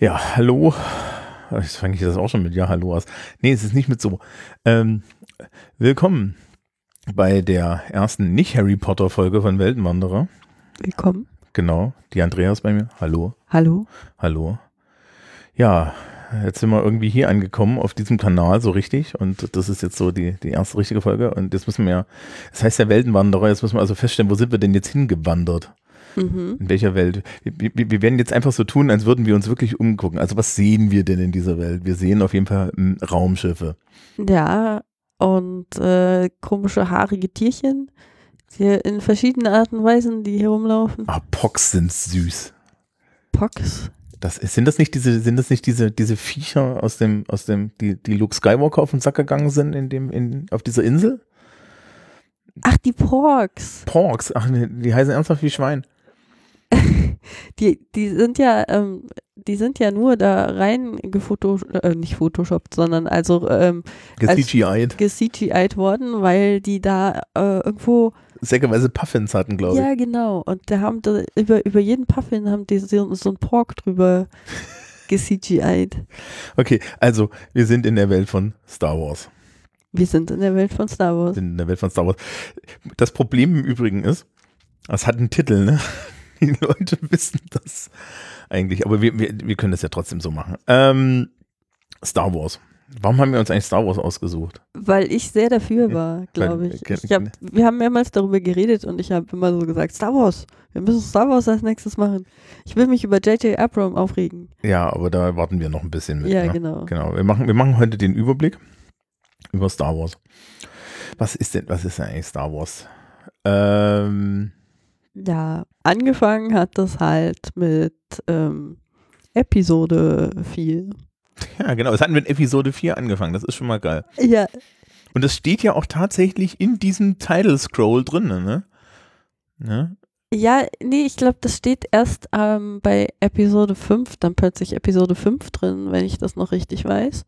Ja, hallo. Jetzt fange ich das auch schon mit Ja, hallo aus. Nee, es ist nicht mit so. Ähm, willkommen bei der ersten Nicht-Harry Potter-Folge von Weltenwanderer. Willkommen. Genau, die Andreas bei mir. Hallo. Hallo. Hallo. Ja, jetzt sind wir irgendwie hier angekommen auf diesem Kanal so richtig und das ist jetzt so die, die erste richtige Folge und jetzt müssen wir ja, das heißt ja Weltenwanderer, jetzt müssen wir also feststellen, wo sind wir denn jetzt hingewandert? Mhm. In welcher Welt? Wir, wir, wir werden jetzt einfach so tun, als würden wir uns wirklich umgucken. Also was sehen wir denn in dieser Welt? Wir sehen auf jeden Fall m, Raumschiffe. Ja, und äh, komische haarige Tierchen, die in verschiedenen Arten und Weisen, die hier rumlaufen. Ah, Pox sind süß. Pox. Das, sind das nicht diese, sind das nicht diese, diese Viecher aus dem, aus dem, die, die Luke Skywalker auf den Sack gegangen sind in dem, in, auf dieser Insel? Ach, die Porks. Porks, ach, die heißen ernsthaft wie Schwein. Die, die sind ja, ähm, die sind ja nur da rein gefoto, äh, nicht photoshoppt, sondern also ähm, Gecgi'd. ge-CGI'd worden, weil die da äh, irgendwo, Säckeweise Puffins hatten, glaube ich. ja genau, und da haben da über, über jeden Puffin haben die so, so ein Pork drüber ge-CGI'd. Okay, also wir sind in der Welt von Star Wars. Wir sind in der Welt von Star Wars. sind in der Welt von Star Wars. Das Problem im Übrigen ist, es hat einen Titel, ne? Die Leute wissen das eigentlich, aber wir, wir, wir können das ja trotzdem so machen. Ähm, Star Wars. Warum haben wir uns eigentlich Star Wars ausgesucht? Weil ich sehr dafür war, glaube ich. ich hab, wir haben mehrmals darüber geredet und ich habe immer so gesagt, Star Wars, wir müssen Star Wars als nächstes machen. Ich will mich über J.J. Abrams aufregen. Ja, aber da warten wir noch ein bisschen mit. ja, ne? genau. Genau. Wir machen, wir machen heute den Überblick über Star Wars. Was ist denn, was ist denn eigentlich Star Wars? Ähm, Ja, angefangen hat das halt mit ähm, Episode 4. ja, genau. Es hat mit Episode 4 angefangen. Das ist schon mal geil. Ja, Und das steht ja auch tatsächlich in diesem Title Scroll drin, ne? ne? ja, nee, ich glaube, das steht erst ähm, bei Episode 5, dann plötzlich Episode 5 drin, wenn ich das noch richtig weiß.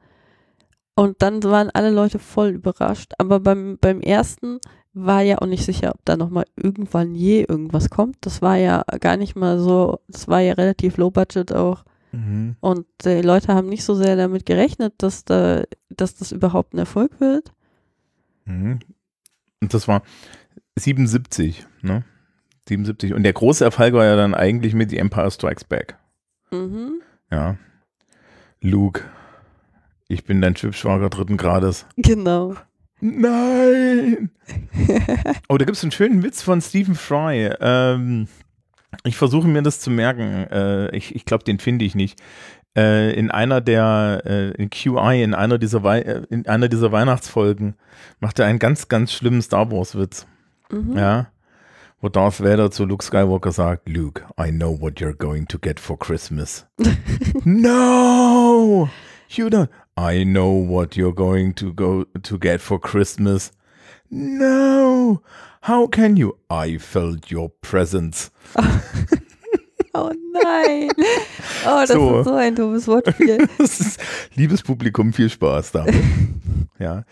Und dann waren alle Leute voll überrascht. Aber beim, beim ersten war ja auch nicht sicher, ob da nochmal irgendwann je irgendwas kommt. Das war ja gar nicht mal so, das war ja relativ low budget auch. Mhm. Und die Leute haben nicht so sehr damit gerechnet, dass, da, dass das überhaupt ein Erfolg wird. Mhm. Und das war 77, ne? 77. Und der große Erfolg war ja dann eigentlich mit The Empire Strikes Back. Mhm. Ja. Luke, ich bin dein Schwibschwager dritten Grades. Genau. Nein! Oh, da gibt es einen schönen Witz von Stephen Fry. Ähm, ich versuche mir das zu merken. Äh, ich ich glaube, den finde ich nicht. Äh, in einer der, äh, in QI, in einer, dieser Wei äh, in einer dieser Weihnachtsfolgen, macht er einen ganz, ganz schlimmen Star Wars-Witz. Mhm. Ja. Wo Darth Vader zu Luke Skywalker sagt, Luke, I know what you're going to get for Christmas. no! You don't. I know what you're going to go to get for Christmas. No! How can you? I felt your presence. Oh nein. Oh, das So. ist so ein dummes Wortspiel. Ist, liebes Publikum, viel Spaß damit. ja.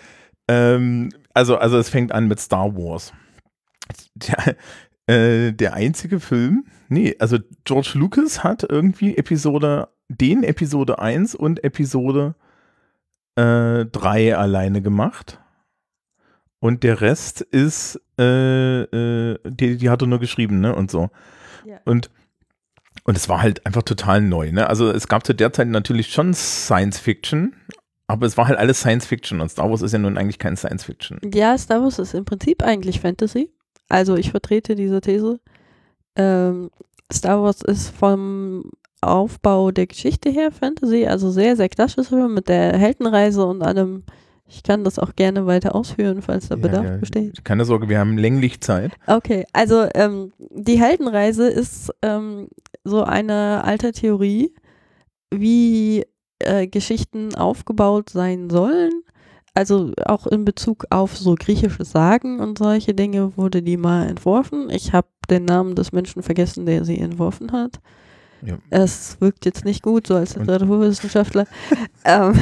Ähm, also, also es fängt an mit Star Wars. Der, äh, der einzige Film, nee, also George Lucas hat irgendwie Episode, den Episode 1 und Episode äh, 3 alleine gemacht. Und der Rest ist, äh, äh, die, die hat er nur geschrieben, ne? Und so. Ja. Und und es war halt einfach total neu, ne? Also es gab zu der Zeit natürlich schon Science Fiction, aber es war halt alles Science Fiction und Star Wars ist ja nun eigentlich kein Science Fiction. Ja, Star Wars ist im Prinzip eigentlich Fantasy. Also ich vertrete diese These. Ähm, Star Wars ist vom Aufbau der Geschichte her Fantasy, also sehr, sehr klassisch mit der Heldenreise und allem. Ich kann das auch gerne weiter ausführen, falls da Bedarf Ja, ja. besteht. Keine Sorge, wir haben länglich Zeit. Okay, also ähm, die Heldenreise ist ähm, so eine alte Theorie, wie äh, Geschichten aufgebaut sein sollen. Also auch in Bezug auf so griechische Sagen und solche Dinge wurde die mal entworfen. Ich habe den Namen des Menschen vergessen, der sie entworfen hat. Ja. Es wirkt jetzt nicht gut, so als Literaturwissenschaftler. ähm,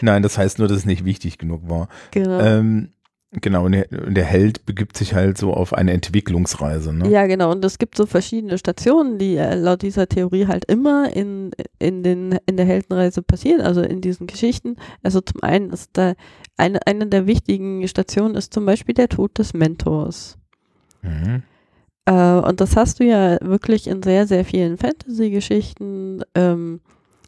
Nein, das heißt nur, dass es nicht wichtig genug war. genau. Ähm, genau, und der, Held begibt sich halt so auf eine Entwicklungsreise. Ne? Ja, genau. Und es gibt so verschiedene Stationen, die äh, laut dieser Theorie halt immer in, in, den, in der Heldenreise passieren, also in diesen Geschichten. Also zum einen ist da eine, eine der wichtigen Stationen ist zum Beispiel der Tod des Mentors. Mhm. Äh, und das hast du ja wirklich in sehr, sehr vielen Fantasy-Geschichten. Ähm,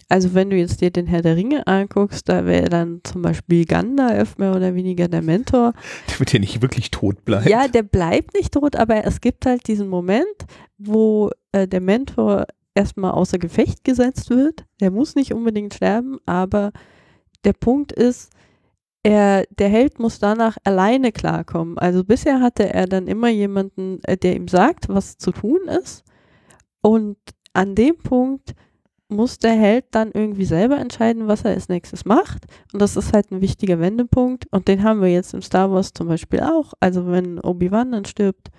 also wenn du jetzt dir den Herr der Ringe anguckst, da wäre dann zum Beispiel Gandalf mehr oder weniger der Mentor. Damit er nicht wirklich tot bleibt. Ja, der bleibt nicht tot, aber es gibt halt diesen Moment, wo äh, der Mentor erstmal außer Gefecht gesetzt wird. Der muss nicht unbedingt sterben, aber der Punkt ist, er, der Held muss danach alleine klarkommen. Also bisher hatte er dann immer jemanden, äh, der ihm sagt, was zu tun ist. Und an dem Punkt muss der Held dann irgendwie selber entscheiden, was er als nächstes macht. Und das ist halt ein wichtiger Wendepunkt. Und den haben wir jetzt im Star Wars zum Beispiel auch. Also wenn Obi-Wan dann stirbt,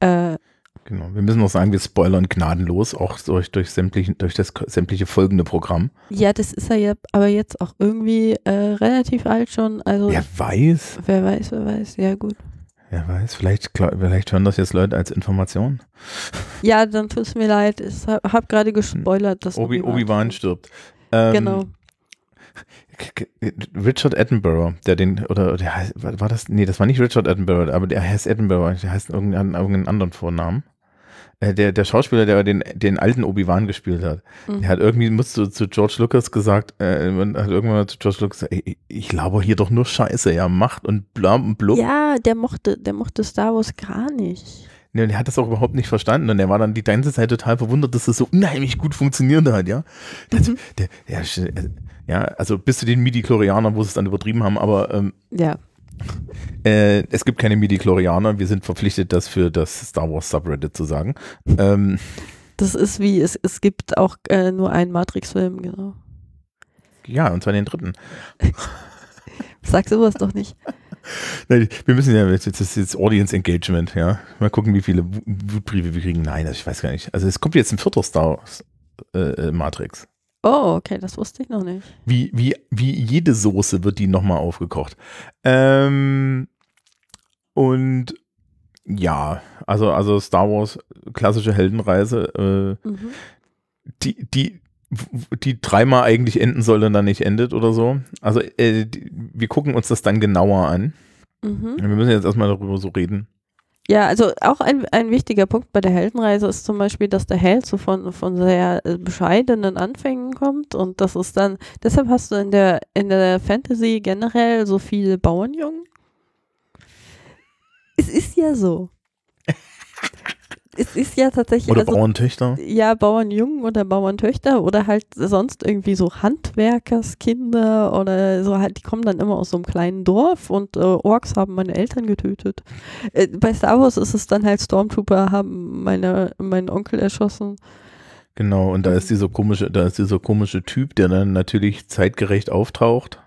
äh, Genau. Wir müssen noch sagen, wir spoilern gnadenlos, auch durch, durch, sämtlichen, durch das sämtliche folgende Programm. ja, das ist er ja aber jetzt auch irgendwie äh, relativ alt schon. Also Wer weiß, wer weiß, wer weiß. Ja, gut. wer weiß, vielleicht, vielleicht hören das jetzt Leute als Information. Ja, dann tut es mir leid. Ich habe hab gerade gespoilert, dass Obi, Obi-Wan Obi-Wan stirbt. stirbt. Ähm, Genau. Richard Attenborough, der den, oder der heißt, war war das, nee, das war nicht Richard Attenborough, aber der heißt Attenborough, der heißt irgendeinen, irgendeinen anderen Vornamen. Äh, Der, der Schauspieler, der den, den alten Obi-Wan gespielt hat, Mhm. der hat irgendwie, musste zu George Lucas gesagt, äh, hat irgendwann mal zu George Lucas gesagt, ey, ich laber hier doch nur Scheiße, ja, macht und bla und blub. Ja, der mochte, der mochte Star Wars gar nicht. Nee, und der hat das auch überhaupt nicht verstanden und der war dann die ganze Zeit total verwundert, dass das so unheimlich gut funktioniert hat, ja. Das, Mhm. der, der, äh, ja, also bis zu den Midi-Chlorianern, wo sie es dann übertrieben haben, aber ähm, Ja. Äh, es gibt keine Midi-Chlorianer, wir sind verpflichtet, das für das Star Wars Subreddit zu sagen. Ähm, Das ist wie, es, es gibt auch äh, nur einen Matrix-Film, genau. ja, und zwar den dritten. Sag sowas doch nicht. Nein, wir müssen ja, jetzt- das ist jetzt Audience Engagement, ja. Mal gucken, wie viele Wu- Wutbriefe wir kriegen. Nein, das, ich weiß gar nicht. Also es kommt jetzt ein vierter Star Wars äh, äh, Matrix. Oh, okay, das wusste ich noch nicht. Wie, wie, wie jede Soße wird die nochmal aufgekocht. Ähm, und ja, also, also Star Wars, klassische Heldenreise, äh, Mhm. die, die, die dreimal eigentlich enden soll und dann nicht endet oder so. Also äh, die, wir gucken uns das dann genauer an. Mhm. Wir müssen jetzt erstmal darüber so reden. Ja, also auch ein, ein wichtiger Punkt bei der Heldenreise ist zum Beispiel, dass der Held so von, von sehr äh, bescheidenen Anfängen kommt und das ist dann, deshalb hast du in der, in der Fantasy generell so viele Bauernjungen. Es ist ja so. Es ist ja tatsächlich, Oder also, Bauerntöchter. ja, Bauernjungen oder Bauerntöchter oder halt sonst irgendwie so Handwerkerskinder oder so halt, die kommen dann immer aus so einem kleinen Dorf und äh, Orks haben meine Eltern getötet. Äh, bei Star Wars ist es dann halt Stormtrooper haben meine, meinen Onkel erschossen. Genau, und da ist dieser komische, da ist dieser komische Typ, der dann natürlich zeitgerecht auftaucht.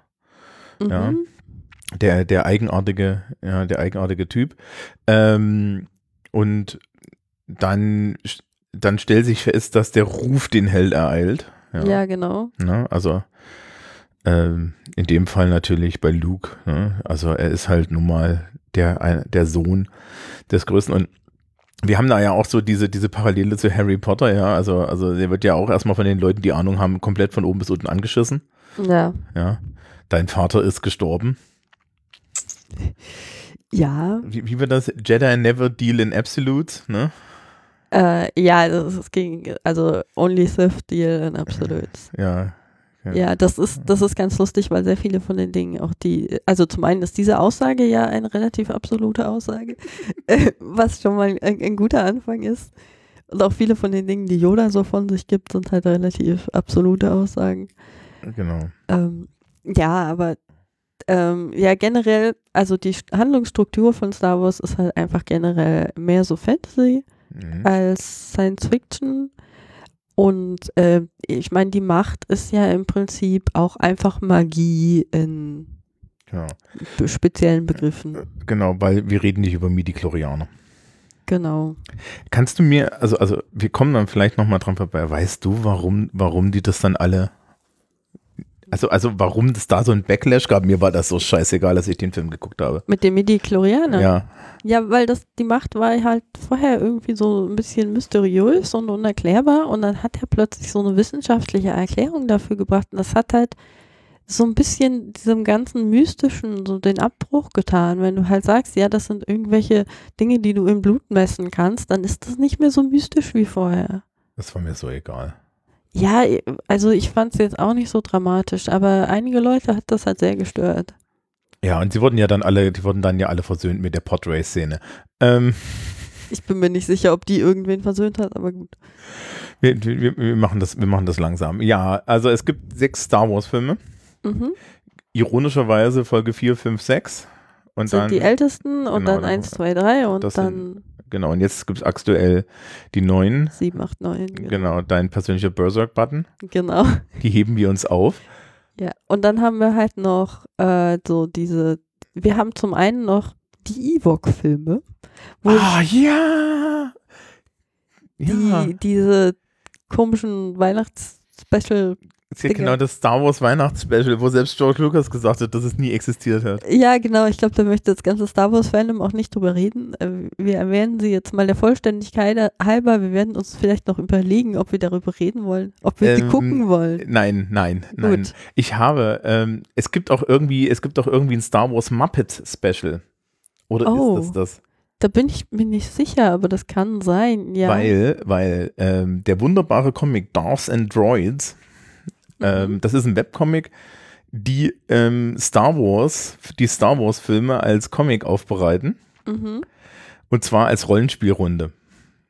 Mhm. Ja. Der, der eigenartige, ja, der eigenartige Typ. Ähm, und dann, dann stellt sich fest, dass der Ruf den Held ereilt. Ja, Ja. genau. Ne? Also ähm, in dem Fall natürlich bei Luke. Ne? Also er ist halt nun mal der, der Sohn des Größten. Und wir haben da ja auch so diese, diese Parallele zu Harry Potter, ja. Also, also der wird ja auch erstmal von den Leuten, die Ahnung haben, komplett von oben bis unten angeschissen. Ja. Ja. Dein Vater ist gestorben. Ja. Wie, wie wird das? Jedi never deal in absolutes, ne? Äh, ja, das ist gegen, also Only Sith Deal in Absolutes. Ja. Ja, das ist, das ist ganz lustig, weil sehr viele von den Dingen auch die, also zum einen ist diese Aussage ja eine relativ absolute Aussage, äh, was schon mal ein, ein guter Anfang ist. Und auch viele von den Dingen, die Yoda so von sich gibt, sind halt relativ absolute Aussagen. Genau. Ähm, ja, aber ähm, ja, generell, also die St- Handlungsstruktur von Star Wars ist halt einfach generell mehr so Fantasy Mhm. als Science Fiction. Und äh, ich meine, die Macht ist ja im Prinzip auch einfach Magie in be- speziellen Begriffen. Genau, weil wir reden nicht über Midi-Chlorianer. Genau. Kannst du mir, also, also wir kommen dann vielleicht nochmal dran vorbei, weißt du, warum, warum die das dann alle, also, also warum es da so ein Backlash gab? Mir war das so scheißegal, dass ich den Film geguckt habe. Mit dem Midi-Chlorianer. Ja, Ja, weil das, die Macht war halt vorher irgendwie so ein bisschen mysteriös und unerklärbar und dann hat er plötzlich so eine wissenschaftliche Erklärung dafür gebracht und das hat halt so ein bisschen diesem ganzen Mystischen so den Abbruch getan. Wenn du halt sagst, ja, das sind irgendwelche Dinge, die du im Blut messen kannst, dann ist das nicht mehr so mystisch wie vorher. das war mir so egal. Ja, also ich fand es jetzt auch nicht so dramatisch, aber einige Leute hat das halt sehr gestört. Ja, und sie wurden ja dann alle, die wurden dann ja alle versöhnt mit der Podrace-Szene. Ähm, Ich bin mir nicht sicher, ob die irgendwen versöhnt hat, aber gut. wir, wir, wir, machen das, wir machen das langsam. Ja, also es gibt sechs Star Wars-Filme. Mhm. Ironischerweise Folge 4, 5, 6. Und sind dann, die ältesten und genau, dann dann- 1, 2, 3 und das dann genau, und jetzt gibt es aktuell die neuen. 7, 8, 9. Genau, dein persönlicher Berserk-Button. Genau. Die heben wir uns auf. Ja. Und dann haben wir halt noch äh, so diese, wir haben zum einen noch die Ewok-Filme, wo Ah, ja! Ja, die, diese komischen Weihnachts-Special ist ja genau das Star Wars Weihnachtsspecial, wo selbst George Lucas gesagt hat, dass es nie existiert hat. Ja, genau. Ich glaube, da möchte das ganze Star Wars-Fandom auch nicht drüber reden. Äh, Wir erwähnen sie jetzt mal der Vollständigkeit halber. Wir werden uns vielleicht noch überlegen, ob wir darüber reden wollen, ob wir sie Ähm, gucken wollen. Nein, nein, nein. Gut. Ich habe, ähm, es gibt auch irgendwie, es gibt auch irgendwie ein Star Wars Muppet Special. Oder Oh. ist das das? Da bin ich mir nicht sicher, aber das kann sein. Ja. Weil, weil ähm, der wunderbare Comic Darths and Droids, ähm, Mhm. das ist ein Webcomic, die ähm, Star Wars, die Star Wars Filme als Comic aufbereiten. Mhm. Und zwar als Rollenspielrunde.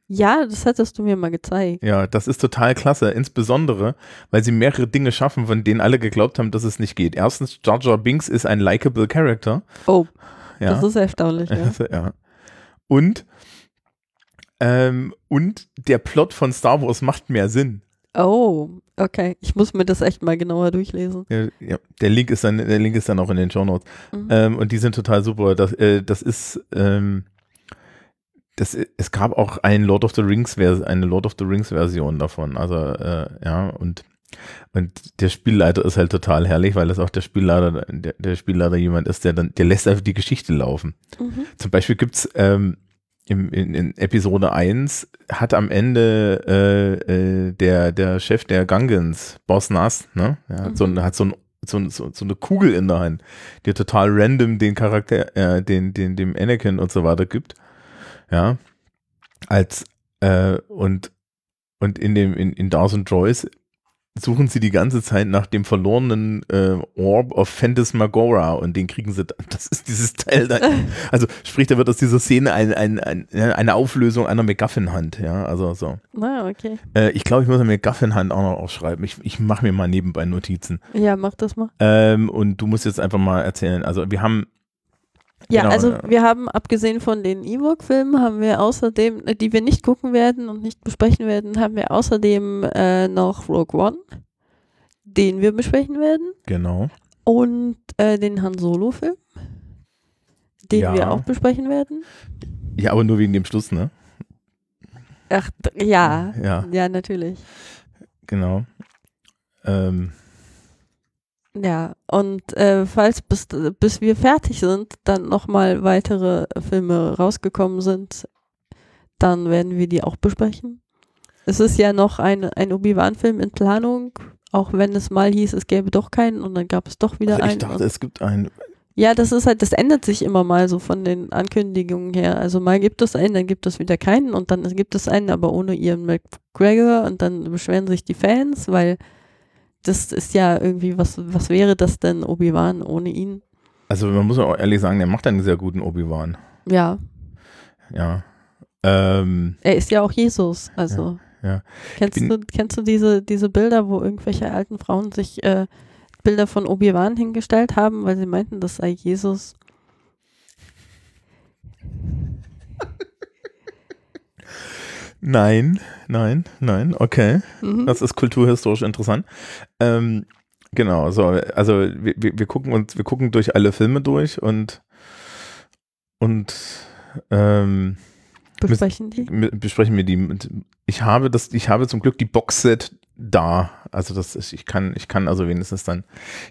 Ja, das hattest du mir mal gezeigt. Ja, das ist total klasse. Insbesondere, weil sie mehrere Dinge schaffen, von denen alle geglaubt haben, dass es nicht geht. Erstens, Jar Jar Binks ist ein likable Character. Oh, Ja. das ist erstaunlich. Ja. Ja. Und, ähm, und der Plot von Star Wars macht mehr Sinn. Oh, okay. Ich muss mir das echt mal genauer durchlesen. Ja, ja, der Link ist dann, der Link ist dann auch in den Show Notes. Mhm. Ähm, und die sind total super. Das, äh, das ist, ähm, das, es gab auch ein Lord of the Rings, eine Lord of the Rings Version davon. Also, äh, ja, und, und der Spielleiter ist halt total herrlich, weil das auch der Spielleiter, der, der Spielleiter jemand ist, der dann, der lässt einfach die Geschichte laufen. Mhm. Zum Beispiel gibt's ähm, im, in, in Episode 1 hat am Ende äh, äh, der, der Chef der Gungans, Boss Nass, ne? Der hat, so, ein- Mhm. hat so, ein, so, so, so eine Kugel in der Hand, die total random den Charakter, äh, den, den, dem Anakin und so weiter gibt. Ja. Als äh, und, und in dem, in, in Dawson Joyce suchen sie die ganze Zeit nach dem verlorenen äh, Orb of Phantasmagora und den kriegen sie, dann. das ist dieses Teil da. Also sprich, da wird aus dieser Szene ein, ein, ein, eine Auflösung einer McGuffin-Hand, ja, also so. Na, okay. Äh, ich glaube, ich muss eine McGuffin-Hand auch noch aufschreiben. Ich, ich mache mir mal nebenbei Notizen. Ja, mach das mal. Ähm, und du musst jetzt einfach mal erzählen, also wir haben, Ja, Genau, also ja. wir haben abgesehen von den Ewok-Filmen, haben wir außerdem, äh, die wir nicht gucken werden und nicht besprechen werden, haben wir außerdem äh, noch Rogue One, den wir besprechen werden, genau, und äh, den Han Solo-Film, den Ja. wir auch besprechen werden. ja, aber nur wegen dem Schluss, ne? Ach, ja, Ja, ja, natürlich. genau. Ähm, Ja, und äh, falls bis, bis wir fertig sind, dann nochmal weitere Filme rausgekommen sind, dann werden wir die auch besprechen. Es ist ja noch ein, ein Obi-Wan-Film in Planung, auch wenn es mal hieß, es gäbe doch keinen und dann gab es doch wieder also ich einen. dachte, es gibt einen, ja, das ist halt, das ändert sich immer mal so von den Ankündigungen her. Also mal gibt es einen, dann gibt es wieder keinen und dann gibt es einen, aber ohne Ian McGregor und dann beschweren sich die Fans, weil das ist ja irgendwie, was, was wäre das denn, Obi-Wan ohne ihn? also man muss auch ehrlich sagen, der macht einen sehr guten Obi-Wan, Ja, ja. Ähm, er ist ja auch Jesus. Also ja. kennst bin- du kennst du diese diese Bilder, wo irgendwelche alten Frauen sich äh, Bilder von Obi Wan hingestellt haben, weil sie meinten, das sei Jesus? Nein, nein, nein, okay. Mhm. Das ist kulturhistorisch interessant. Ähm, genau, so, also wir, wir wir gucken uns, wir gucken durch alle Filme durch und und ähm, Besprechen die? besprechen wir die. Ich habe das, ich habe zum Glück die Boxset da. Also das ist, ich kann, ich kann also wenigstens dann,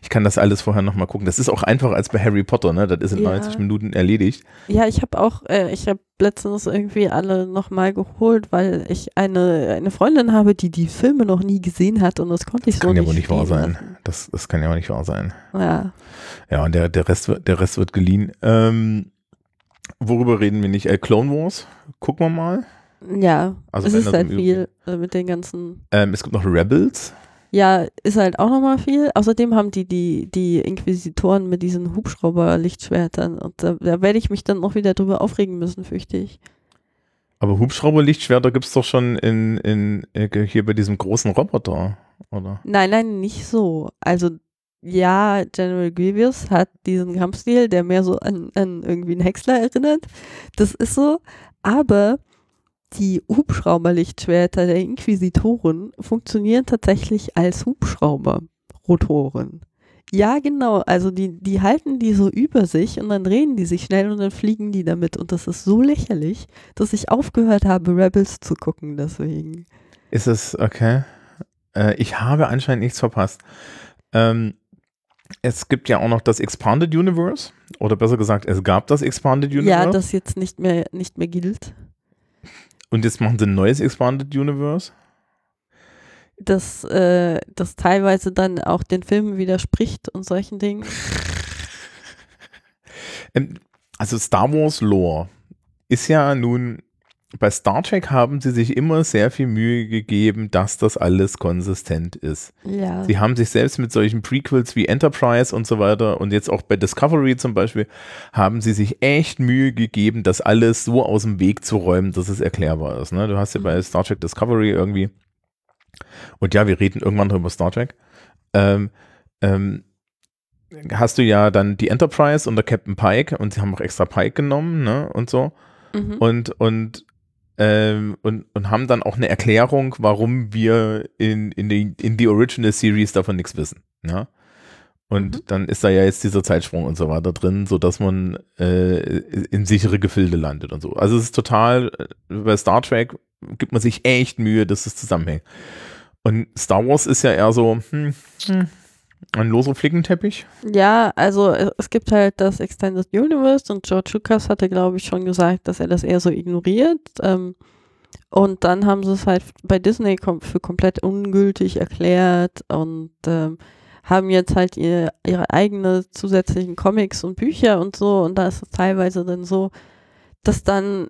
ich kann das alles vorher nochmal gucken. Das ist auch einfacher als bei Harry Potter, ne? Das ist in Ja. 90 Minuten erledigt. Ja, ich habe auch, äh, ich habe letztens irgendwie alle nochmal geholt, weil ich eine, eine Freundin habe, die die Filme noch nie gesehen hat und das konnte ich Das so kann ja nicht wohl nicht wahr sein. lassen. Das, das kann ja auch nicht wahr sein. Ja. Ja, und der, der Rest wird, der Rest wird geliehen. Ähm, worüber reden wir nicht? Äh, Clone Wars, gucken wir mal. Ja, Also es ist halt viel äh, mit den ganzen. Ähm, es gibt noch Rebels. Ja, ist halt auch nochmal viel. Außerdem haben die die, die Inquisitoren mit diesen Hubschrauber-Lichtschwertern und da, da werde ich mich dann noch wieder drüber aufregen müssen, fürchte ich. Aber Hubschrauberlichtschwerter gibt es doch schon in, in, äh, hier bei diesem großen Roboter, oder? Nein, nein, nicht so. Also ja, General Grievous hat diesen Kampfstil, der mehr so an, an irgendwie einen Häcksler erinnert. Das ist so. Aber die Hubschrauberlichtschwerter der Inquisitoren funktionieren tatsächlich als Hubschrauberrotoren. Ja, genau. Also die, die halten die so über sich und dann drehen die sich schnell und dann fliegen die damit. Und das ist so lächerlich, dass ich aufgehört habe, Rebels zu gucken deswegen. Ist es, okay. Äh, ich habe anscheinend nichts verpasst. Ähm, es gibt ja auch noch das Expanded Universe. Oder besser gesagt, es gab das Expanded Universe. Ja, das jetzt nicht mehr, nicht mehr gilt. Und jetzt machen sie ein neues Expanded Universe. Das, äh, das teilweise dann auch den Filmen widerspricht und solchen Dingen. Ähm, also Star Wars Lore ist ja nun, bei Star Trek haben sie sich immer sehr viel Mühe gegeben, dass das alles konsistent ist. Ja. Sie haben sich selbst mit solchen Prequels wie Enterprise und so weiter und jetzt auch bei Discovery zum Beispiel, haben sie sich echt Mühe gegeben, das alles so aus dem Weg zu räumen, dass es erklärbar ist. Ne? Du hast ja bei Star Trek Discovery irgendwie, und ja, wir reden irgendwann noch über Star Trek, ähm, ähm, hast du ja dann die Enterprise und der Captain Pike und sie haben auch extra Pike genommen ne? und so Mhm. und, und, ähm, und, und haben dann auch eine Erklärung, warum wir in, in, die, in die Original Series davon nichts wissen. Ja? Und Mhm. dann ist da ja jetzt dieser Zeitsprung und so weiter drin, sodass man äh, in sichere Gefilde landet und so. Also es ist total, äh, bei Star Trek gibt man sich echt Mühe, dass es zusammenhängt. Und Star Wars ist ja eher so hm, hm, ein loser Flickenteppich. Ja, also äh, es gibt halt das Extended Universe und George Lucas hatte, glaube ich, schon gesagt, dass er das eher so ignoriert. Ähm, und dann haben sie es halt bei Disney kom für komplett ungültig erklärt und ähm, haben jetzt halt ihr, ihre eigene zusätzlichen Comics und Bücher und so. Und da ist es teilweise dann so, dass dann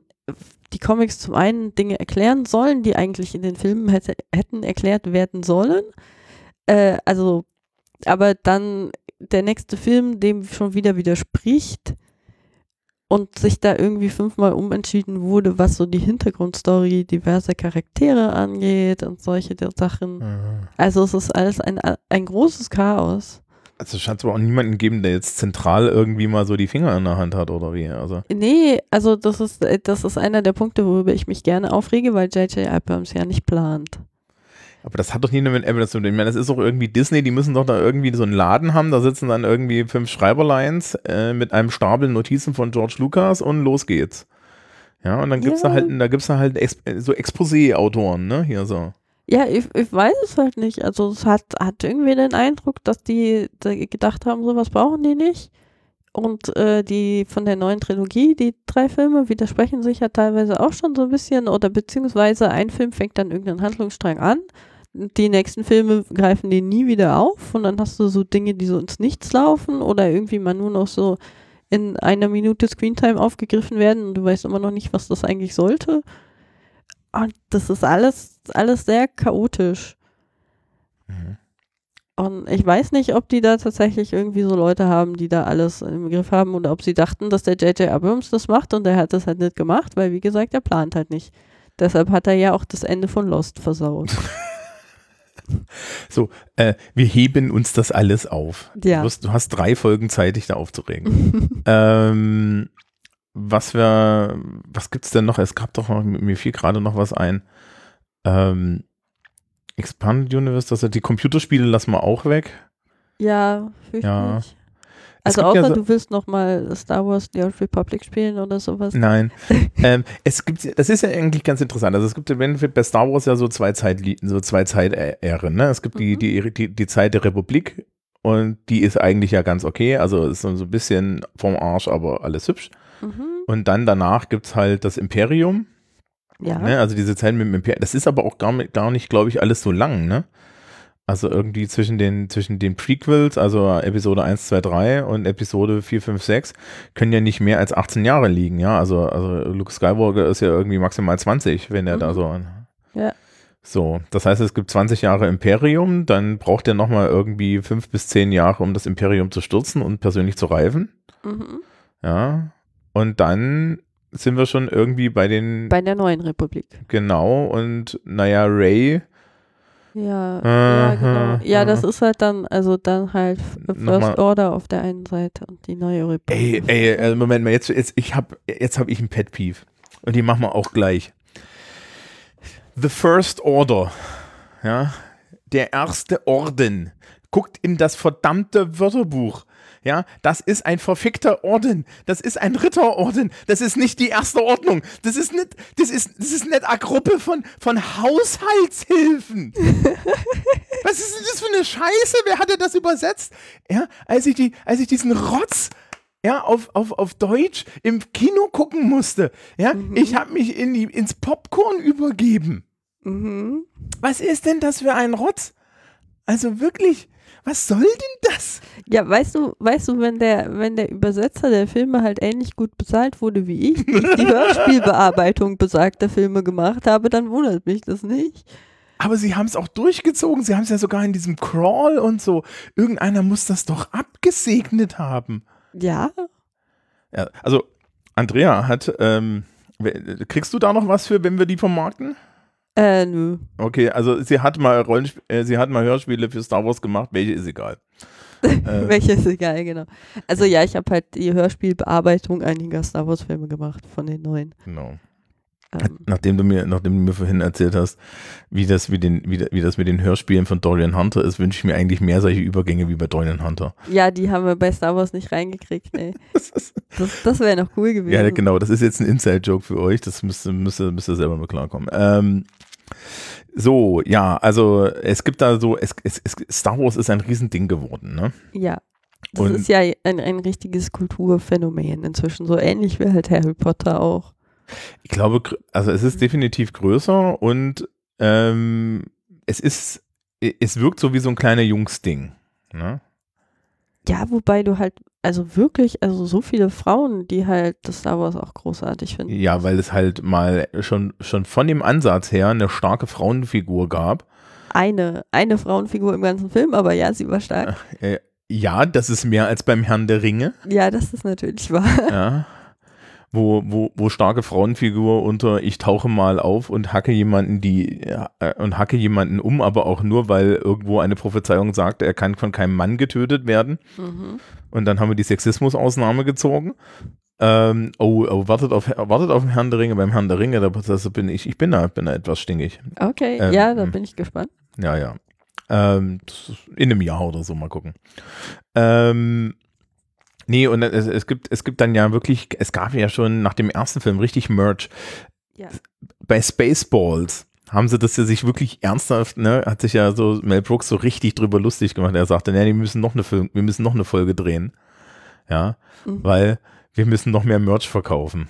die Comics zum einen Dinge erklären sollen, die eigentlich in den Filmen hätte, hätten erklärt werden sollen. Äh, also, aber dann der nächste Film dem schon wieder widerspricht und sich da irgendwie fünfmal umentschieden wurde, was so die Hintergrundstory diverser Charaktere angeht und solche der Sachen. Also es ist alles ein, ein großes Chaos. Also scheint es aber auch niemanden geben, der jetzt zentral irgendwie mal so die Finger in der Hand hat oder wie. Also Nee, also das ist, äh, das ist einer der Punkte, worüber ich mich gerne aufrege, weil J.J. Abrams ja nicht plant. Aber das hat doch nie mit Evidence zu tun. Ich meine, das ist doch irgendwie Disney, die müssen doch da irgendwie so einen Laden haben, da sitzen dann irgendwie fünf Schreiberlines äh, mit einem Stapel Notizen von George Lucas und los geht's. Ja, und dann gibt's Ja. da halt, da gibt's da halt so Exposé-Autoren, ne, hier so. Ja, ich, ich weiß es halt nicht. Also es hat, hat irgendwie den Eindruck, dass die, die gedacht haben, sowas brauchen die nicht. Und äh, die von der neuen Trilogie, die drei Filme, widersprechen sich ja teilweise auch schon so ein bisschen oder beziehungsweise ein Film fängt dann irgendeinen Handlungsstrang an. Die nächsten Filme greifen den nie wieder auf und dann hast du so Dinge, die so ins Nichts laufen oder irgendwie mal nur noch so in einer Minute Screentime aufgegriffen werden und du weißt immer noch nicht, was das eigentlich sollte. Und das ist alles, alles sehr chaotisch. Mhm. Und ich weiß nicht, ob die da tatsächlich irgendwie so Leute haben, die da alles im Griff haben oder ob sie dachten, dass der J.J. Abrams das macht und der hat das halt nicht gemacht, weil wie gesagt, er plant halt nicht. Deshalb hat er ja auch das Ende von Lost versaut. So, äh, wir heben uns das alles auf. Ja. Du, hast, du hast drei Folgen Zeit, dich da aufzuregen. ähm, was wir, was gibt's denn noch? Es gab doch noch, mir fiel gerade noch was ein. Ähm, Expanded Universe, das die Computerspiele lassen wir auch weg. Ja, fürchte Ja. Also gibt ja so- du willst noch mal Star Wars The Old Republic spielen oder sowas. Nein. ähm, es gibt, das ist ja eigentlich ganz interessant. Also es gibt im Endeffekt bei Star Wars ja so zwei Zeitli so zwei Zeitähren. Ne? Es gibt die, Mhm. die, die, die Zeit der Republik und die ist eigentlich ja ganz okay. Also ist so ein bisschen vom Arsch, aber alles hübsch. Mhm. Und dann danach gibt es halt das Imperium. Ja. Ne? Also diese Zeit mit dem Imperium. Das ist aber auch gar, nicht- gar nicht, glaube ich, alles so lang. Ne? Also irgendwie zwischen den, zwischen den Prequels, also Episode 1, 2, 3 und Episode 4, 5, 6, können ja nicht mehr als 18 Jahre liegen, ja. Also, also Luke Skywalker ist ja irgendwie maximal 20, wenn er da Mhm. so. Ja. So, das heißt, es gibt 20 Jahre Imperium, dann braucht er nochmal irgendwie 5 bis 10 Jahre, um das Imperium zu stürzen und persönlich zu reifen. Mhm. Ja. Und dann sind wir schon irgendwie bei den, Bei der neuen Republik. genau, und naja, Ray, Ja, ja, genau. Ja, das ist halt dann, also dann halt First Nochmal- Order auf der einen Seite und die neue Republik. Ey, ey, also Moment mal, jetzt, jetzt, ich hab, jetzt hab ich ein Pet Peeve. Und die machen wir auch gleich. The First Order. Ja. Der erste Orden. Guckt in das verdammte Wörterbuch. Ja, das ist ein verfickter Orden. Das ist ein Ritterorden. Das ist nicht die erste Ordnung. Das ist nicht, das ist, das ist nicht eine Gruppe von, von Haushaltshilfen. Was ist denn das für eine Scheiße? Wer hat denn das übersetzt? Ja, als ich die, als ich diesen Rotz ja, auf, auf, auf Deutsch im Kino gucken musste. Ja, ich habe mich in die, ins Popcorn übergeben. Mhm. Was ist denn das für ein Rotz? Also wirklich, was soll denn das? Ja, weißt du, weißt du, wenn der, wenn der Übersetzer der Filme halt ähnlich gut bezahlt wurde wie ich, die die Hörspielbearbeitung besagter Filme gemacht habe, dann wundert mich das nicht. Aber sie haben es auch durchgezogen. Sie haben es ja sogar in diesem Crawl und so. Irgendeiner muss das doch abgesegnet haben. Ja, Ja, also, Andrea hat, ähm, kriegst du da noch was für, wenn wir die vermarkten? Äh, nö. Okay, also sie hat mal Rollenspiel, äh, sie hat mal Hörspiele für Star Wars gemacht, welche ist egal. Äh, Welches ist egal, genau. Also ja, ich habe halt die Hörspielbearbeitung einiger Star Wars Filme gemacht von den neuen. genau. Ähm, Nachdem du mir, nachdem du mir vorhin erzählt hast, wie das, wie, den, wie, wie das mit den Hörspielen von Dorian Hunter ist, wünsche ich mir eigentlich mehr solche Übergänge wie bei Dorian Hunter. ja, die haben wir bei Star Wars nicht reingekriegt, ey. Das, das wäre noch cool gewesen. Ja, genau, das ist jetzt ein Inside-Joke für euch, das müsst müsst müsst ihr selber mal klarkommen. Ähm, so, ja, also es gibt da so, es, es, es, Star Wars ist ein Riesending geworden, ne? Ja. Das Und- ist ja ein, ein richtiges Kulturphänomen inzwischen. So ähnlich wie halt Harry Potter auch. Ich glaube, also es ist definitiv größer und ähm, es ist, es wirkt so wie so ein kleiner Jungsding. Ne? Ja, wobei du halt, also wirklich, also so viele Frauen, die halt das Star Wars auch großartig finden. Ja, weil es halt mal schon, schon von dem Ansatz her eine starke Frauenfigur gab. Eine, eine Frauenfigur im ganzen Film, aber ja, sie war stark. Äh, ja, das ist mehr als beim Herrn der Ringe. Ja, das ist natürlich wahr. Ja. Wo, wo, wo starke Frauenfigur unter ich tauche mal auf und hacke jemanden die äh, und hacke jemanden um, aber auch nur, weil irgendwo eine Prophezeiung sagt, er kann von keinem Mann getötet werden. Mhm. Und dann haben wir die Sexismus-Ausnahme gezogen. Ähm, oh, oh, wartet auf, wartet auf den Herrn der Ringe. Beim Herrn der Ringe, da das bin ich, ich bin da, bin da etwas stinkig. Okay, Ähm, ja, da hm. bin ich gespannt. Ja, ja. Ähm, in einem Jahr oder so, mal gucken. Ähm, nee, und es, es, gibt, es gibt dann ja wirklich, es gab ja schon nach dem ersten Film richtig Merch. Ja. Bei Spaceballs haben sie das ja sich wirklich ernsthaft, ne, hat sich ja so Mel Brooks so richtig drüber lustig gemacht. Er sagte, ne, die müssen noch eine Film, wir müssen noch eine Folge drehen. Ja, Mhm. weil wir müssen noch mehr Merch verkaufen.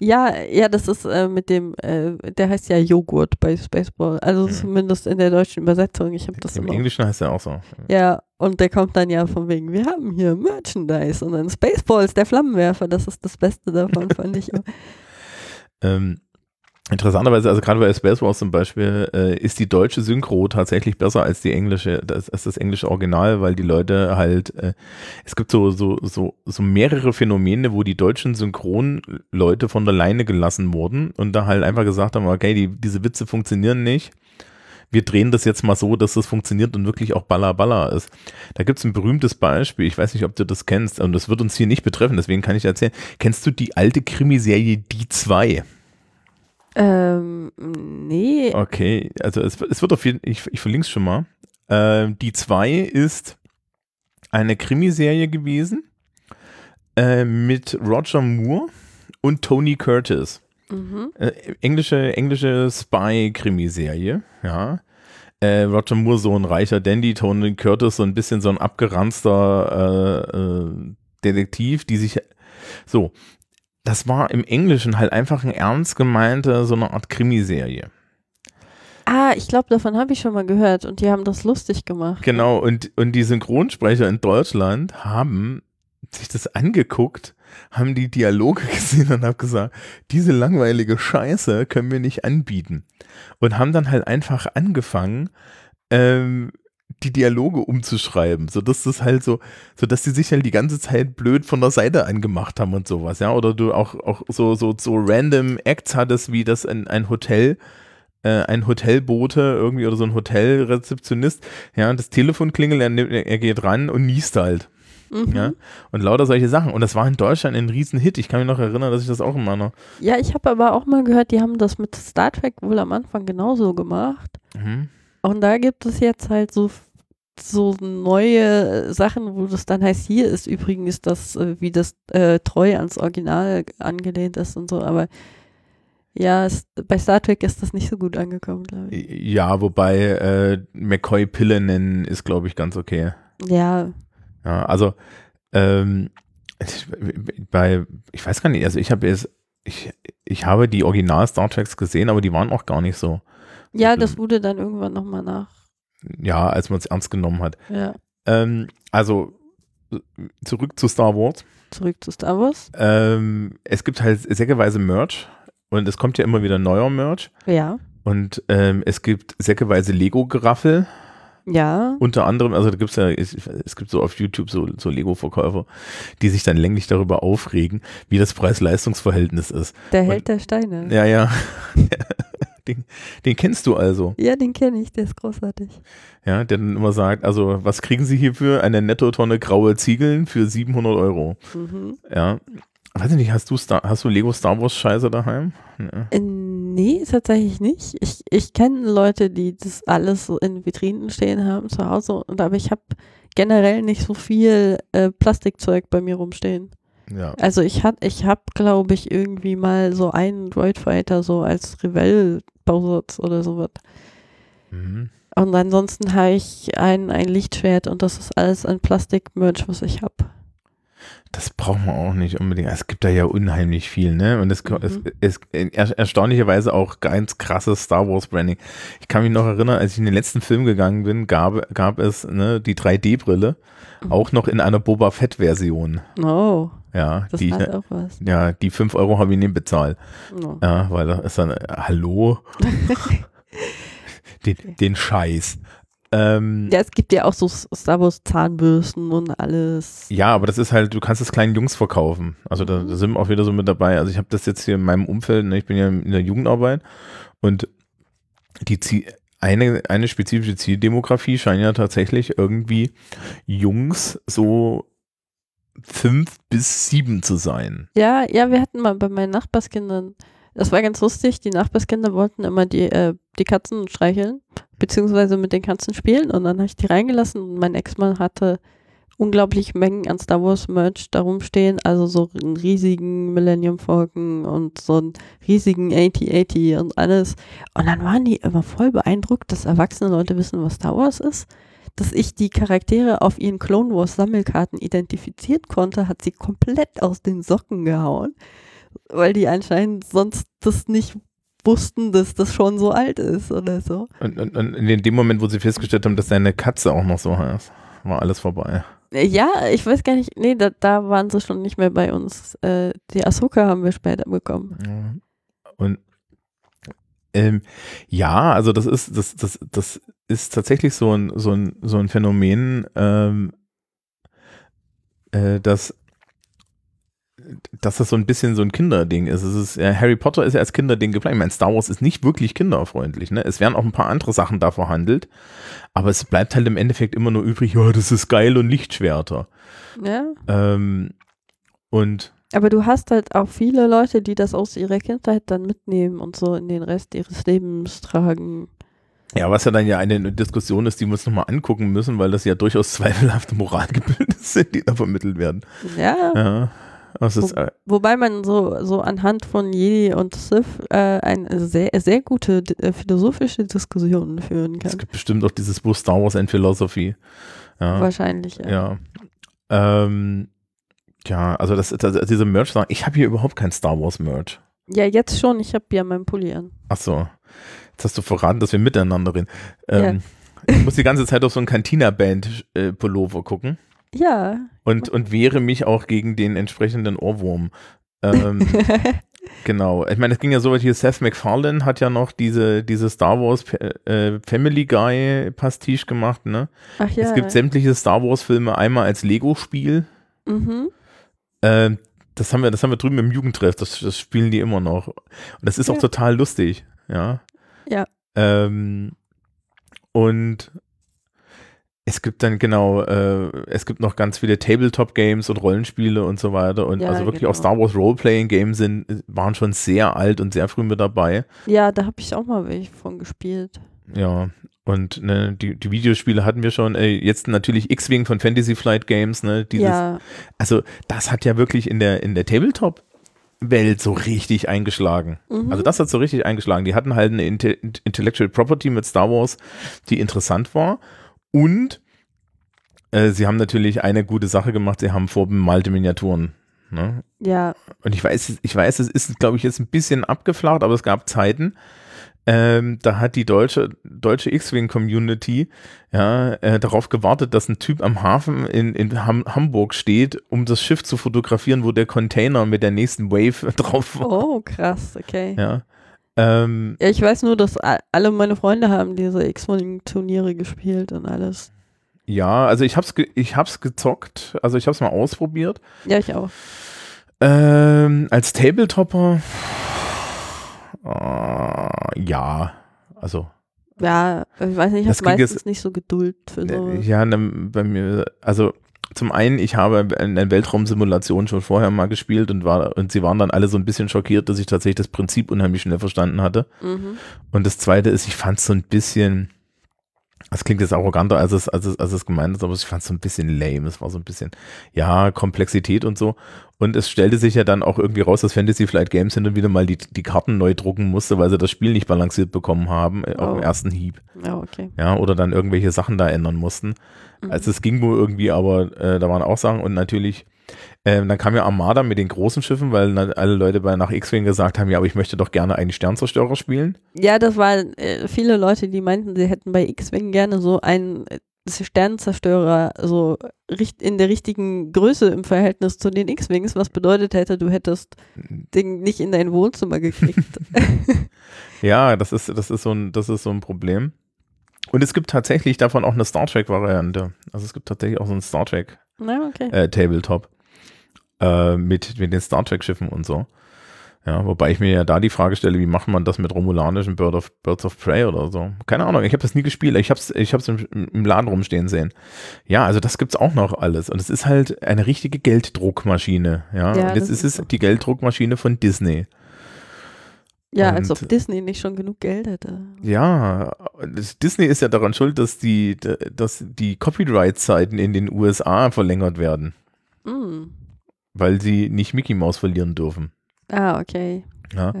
Ja, ja, das ist äh, mit dem, äh, der heißt ja Joghurt bei Spaceball. Also Mhm. zumindest in der deutschen Übersetzung. Ich habe das Im immer. Englischen heißt er auch so. Ja, und der kommt dann ja von wegen, wir haben hier Merchandise und dann Spaceballs, der Flammenwerfer, das ist das Beste davon, fand ich. Ähm, interessanterweise, also gerade bei Space Wars zum Beispiel, äh, ist die deutsche Synchro tatsächlich besser als die englische, das, als das englische Original, weil die Leute halt, äh, es gibt so, so, so, so mehrere Phänomene, wo die deutschen Synchronleute von der Leine gelassen wurden und da halt einfach gesagt haben, okay, die, diese Witze funktionieren nicht. Wir drehen das jetzt mal so, dass das funktioniert und wirklich auch Baller Baller ist. Da gibt es ein berühmtes Beispiel, ich weiß nicht, ob du das kennst, und das wird uns hier nicht betreffen, deswegen kann ich erzählen. Kennst du die alte Krimiserie Die 2? Ähm, nee. Okay, also es, es wird auf jeden Fall, ich, ich verlinke es schon mal. Ähm, die 2 ist eine Krimiserie gewesen äh, mit Roger Moore und Tony Curtis. Mhm. Äh, englische englische Spy-Krimiserie, ja. Äh, Roger Moore so ein reicher Dandy, Tony Curtis so ein bisschen so ein abgeranzter äh, äh, Detektiv, die sich so. Das war im Englischen halt einfach ein ernst gemeinte so eine Art Krimiserie. Ah, ich glaube, davon habe ich schon mal gehört und die haben das lustig gemacht. Genau, und, und die Synchronsprecher in Deutschland haben sich das angeguckt, haben die Dialoge gesehen und haben gesagt, diese langweilige Scheiße können wir nicht anbieten. Und haben dann halt einfach angefangen, ähm, die Dialoge umzuschreiben, sodass das halt so, sodass die sich halt die ganze Zeit blöd von der Seite angemacht haben und sowas, ja, oder du auch, auch so, so, so random Acts hattest, wie das ein, ein Hotel, äh, ein Hotelbote irgendwie oder so ein Hotelrezeptionist, ja, das Telefon klingelt, er, er geht ran und niest halt. Mhm. Ja, und lauter solche Sachen. Und das war in Deutschland ein Riesenhit. Ich kann mich noch erinnern, dass ich das auch in meiner. Ja, ich habe aber auch mal gehört, die haben das mit Star Trek wohl am Anfang genauso gemacht. Mhm. Und da gibt es jetzt halt so, so neue Sachen, wo das dann heißt, hier ist übrigens das, äh, wie das äh, treu ans Original angelehnt ist und so, aber ja, es, bei Star Trek ist das nicht so gut angekommen, glaube ich. Ja, wobei äh, McCoy Pille nennen ist, glaube ich, ganz okay. Ja, Ja, also ähm, ich- bei, ich weiß gar nicht, also ich habe jetzt, ich, ich habe die Original Star Treks gesehen, aber die waren auch gar nicht so. ja, das wurde dann irgendwann nochmal nach. Ja, als man es ernst genommen hat. Ja, Ähm, also zurück zu Star Wars. zurück zu Star Wars. Ähm, es gibt halt säckeweise Merch und es kommt ja immer wieder neuer Merch. Ja, Und ähm, es gibt säckeweise Lego-Geraffel, ja, unter anderem, also da gibt es ja, es, es gibt so auf YouTube so, so Lego-Verkäufer, die sich dann länglich darüber aufregen, wie das Preis-Leistungs-Verhältnis ist. der Held der Steine. Ja, ja. den, den kennst du also, Ja, den kenne ich, der ist großartig. ja, der dann immer sagt, also was kriegen Sie hierfür? Eine Nettotonne graue Ziegeln für 700 Euro. Mhm. Ja. Weiß ich nicht, hast du, Star, hast du Lego Star Wars Scheiße daheim? Ja. Äh, Nee, tatsächlich nicht. Ich, ich kenne Leute, die das alles so in Vitrinen stehen haben zu Hause, und aber ich habe generell nicht so viel äh, Plastikzeug bei mir rumstehen. ja. Also ich hat, ich habe, glaube ich, irgendwie mal so einen Droid Fighter so als Revell-Bausatz oder sowas. Mhm. Und ansonsten habe ich ein, ein Lichtschwert und das ist alles ein Plastik-Merch, was ich habe. Das braucht man auch nicht unbedingt. Es gibt da ja unheimlich viel, ne? Und es, Mhm. ist er, erstaunlicherweise auch ganz krasses Star Wars Branding. Ich kann mich noch erinnern, als ich in den letzten Film gegangen bin, gab, gab es ne, die 3D-Brille, Mhm. auch noch in einer Boba Fett-Version. Oh, Ja, das die, auch was. ja, die 5 Euro habe ich nicht bezahlt. Oh. Ja, weil da ist dann, äh, hallo? den, den Scheiß. Ähm, Ja, es gibt ja auch so Star Wars Zahnbürsten und alles. Ja, aber das ist halt, du kannst es kleinen Jungs verkaufen. Also da, da sind wir auch wieder so mit dabei. Also ich habe das jetzt hier in meinem Umfeld, ne, ich bin ja in der Jugendarbeit und die Ziel, eine, eine spezifische Zieldemografie scheint ja tatsächlich irgendwie Jungs so fünf bis sieben zu sein. Ja, ja, wir hatten mal bei meinen Nachbarskindern, das war ganz lustig, die Nachbarskinder wollten immer die, äh, die Katzen streicheln, beziehungsweise mit den Katzen spielen und dann habe ich die reingelassen und mein Ex-Mann hatte unglaubliche Mengen an Star Wars Merch darum stehen, also so einen riesigen Millennium Falcon und so einen riesigen AT-80 und alles. Und dann waren die immer voll beeindruckt, dass erwachsene Leute wissen, was Star Wars ist. Dass ich die Charaktere auf ihren Clone Wars Sammelkarten identifiziert konnte, hat sie komplett aus den Socken gehauen, weil die anscheinend sonst das nicht wussten, dass das schon so alt ist oder so. Und, und, und in dem Moment, wo sie festgestellt haben, dass deine Katze auch noch so heißt, war alles vorbei. Ja, ich weiß gar nicht, nee, da, da waren sie schon nicht mehr bei uns. Äh, die Ahsoka haben wir später bekommen. Und ähm, ja, also das ist, das, das, das ist tatsächlich so ein, so ein, so ein Phänomen, ähm, äh, dass dass das so ein bisschen so ein Kinderding ist. Es ist ja, Harry Potter ist ja als Kinderding geplant. Ich meine, Star Wars ist nicht wirklich kinderfreundlich. Ne? Es werden auch ein paar andere Sachen da verhandelt, aber es bleibt halt im Endeffekt immer nur übrig, ja, das ist geil und Lichtschwerter. Ja. Ähm, und Aber du hast halt auch viele Leute, die das aus ihrer Kindheit dann mitnehmen und so in den Rest ihres Lebens tragen. ja, was ja dann ja eine Diskussion ist, die wir uns nochmal angucken müssen, weil das ja durchaus zweifelhafte Moralgebilde sind, die da vermittelt werden. Ja. Ja. Das ist, äh, Wobei man so, so anhand von Jedi und Sith äh, eine sehr, sehr gute äh, philosophische Diskussion führen es kann. gibt bestimmt auch dieses Buch Star Wars and Philosophy. Ja. Wahrscheinlich, ja. Ja. Ähm, ja, also das, das diese Merch, ich habe hier überhaupt kein Star Wars Merch. Ja, jetzt schon. Ich habe ja meinen Pulli an. Ach so. Jetzt hast du verraten, dass wir miteinander reden. Ähm, Ich muss die ganze Zeit auf so einen Cantina-Band-Pullover gucken Ja. und, und wehre mich auch gegen den entsprechenden Ohrwurm. Ähm, genau. Ich meine, es ging ja so weit hier, Seth MacFarlane hat ja noch diese, diese Star Wars äh, Family Guy Pastiche gemacht, ne? Ach ja. Es gibt sämtliche Star Wars Filme einmal als Lego-Spiel. mhm. Ähm, das haben wir, das haben wir drüben im Jugendtreff, das, das spielen die immer noch. Und das ist auch Ja. total lustig, ja. Ja. Ähm, und es gibt dann genau, äh, es gibt noch ganz viele Tabletop-Games und Rollenspiele und so weiter. Und Ja, also wirklich genau. auch Star Wars Roleplaying-Games sind, waren schon sehr alt und sehr früh mit dabei. Ja, da habe ich auch mal welche von gespielt. Ja. Und ne, die, die Videospiele hatten wir schon. Äh, jetzt natürlich X-Wing von Fantasy Flight Games, ne? Dieses, ja, also das hat ja wirklich in der, in der Tabletop-Welt so richtig eingeschlagen. mhm. Also das hat so richtig eingeschlagen. Die hatten halt eine Inte Intellectual Property mit Star Wars, die interessant war. Und äh, sie haben natürlich eine gute Sache gemacht, sie haben vorbemalte Miniaturen. Ne? ja, Und ich weiß, ich weiß, es ist, glaube ich, jetzt ein bisschen abgeflacht, aber es gab Zeiten, ähm, da hat die deutsche, deutsche X-Wing-Community ja, äh, darauf gewartet, dass ein Typ am Hafen in, in Ham Hamburg steht, um das Schiff zu fotografieren, wo der Container mit der nächsten Wave drauf war. Oh, krass, okay. Ja. Ja. Ähm, ich weiß nur, dass alle meine Freunde haben diese X-Wing-Turniere gespielt und alles. ja, also ich hab's, ge ich hab's gezockt, also ich hab's mal ausprobiert. Ja, ich auch. Ähm, als Tabletopper, äh, ja, also Ja, ich weiß nicht, ich habe jetzt- meistens nicht so Geduld für so. Äh, Ja, ne, bei mir, also zum einen, ich habe eine Weltraumsimulation schon vorher mal gespielt und war und sie waren dann alle so ein bisschen schockiert, dass ich tatsächlich das Prinzip unheimlich schnell verstanden hatte. Mhm. Und das zweite ist, ich fand es so ein bisschen, das klingt jetzt arroganter, als es, als es, als es gemeint ist, aber ich fand es so ein bisschen lame. Es war so ein bisschen, ja, Komplexität und so. Und es stellte sich ja dann auch irgendwie raus, dass Fantasy Flight Games hin und wieder mal die, die Karten neu drucken musste, weil sie das Spiel nicht balanciert bekommen haben, äh, auf Oh. den ersten Hieb. Ja, okay. Ja, oder dann irgendwelche Sachen da ändern mussten. Mhm. Also es ging wohl irgendwie, aber äh, da waren auch Sachen und natürlich, ähm, dann kam ja Armada mit den großen Schiffen, weil alle Leute bei nach X-Wing gesagt haben, ja, aber ich möchte doch gerne eigentlich Sternzerstörer spielen. Ja, das waren äh, viele Leute, die meinten, sie hätten bei X-Wing gerne so einen äh, Sternzerstörer so in der richtigen Größe im Verhältnis zu den X-Wings, was bedeutet hätte, du hättest den nicht in dein Wohnzimmer gekriegt. Ja, das ist, das ist so ein, das ist so ein Problem. Und es gibt tatsächlich davon auch eine Star Trek-Variante. Also es gibt tatsächlich auch so ein Star Trek Na, okay. äh, Tabletop äh, mit, mit den Star Trek-Schiffen und so. Ja, wobei ich mir ja da die Frage stelle, wie macht man das mit romulanischen Bird of, Birds of Prey oder so? Keine Ahnung, ich habe das nie gespielt, ich habe es ich hab's im, im Laden rumstehen sehen. Ja, also das gibt's auch noch alles. Und es ist halt eine richtige Gelddruckmaschine. Ja, Ja, und jetzt ist es die Gelddruckmaschine von Disney. Ja, als und- ob Disney nicht schon genug Geld hätte. Ja, Disney ist ja daran schuld, dass die, dass die Copyright-Zeiten in den USA verlängert werden, Mm. Weil sie nicht Mickey Mouse verlieren dürfen. Ah, okay. Ja. Ja.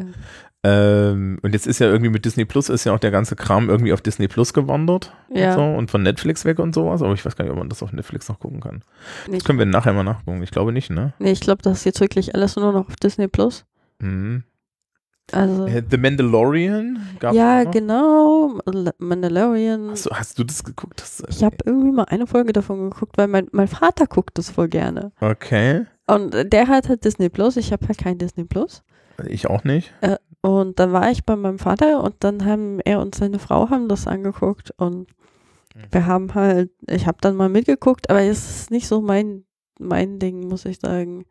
Ähm, und jetzt ist ja irgendwie mit Disney Plus ist ja auch der ganze Kram irgendwie auf Disney Plus gewandert Ja. und so und von Netflix weg und sowas, aber ich weiß gar nicht, ob man das auf Netflix noch gucken kann. Das Nicht. können wir nachher mal nachgucken. Ich glaube nicht, ne? Nee, ich glaube, das ist jetzt wirklich alles nur noch auf Disney Plus. Mhm. Also. Äh, The Mandalorian gab ja, genau. Mandal- Mandalorian. Hast du, hast du das geguckt? Das, Ich habe irgendwie mal eine Folge davon geguckt, weil mein, mein Vater guckt das voll gerne. Okay, Und äh, der hat halt Disney Plus, ich habe halt kein Disney Plus. ich auch nicht. Und dann war ich bei meinem Vater und dann haben er und seine Frau haben das angeguckt und wir haben halt, ich habe dann mal mitgeguckt, aber es ist nicht so mein, mein Ding, muss ich sagen.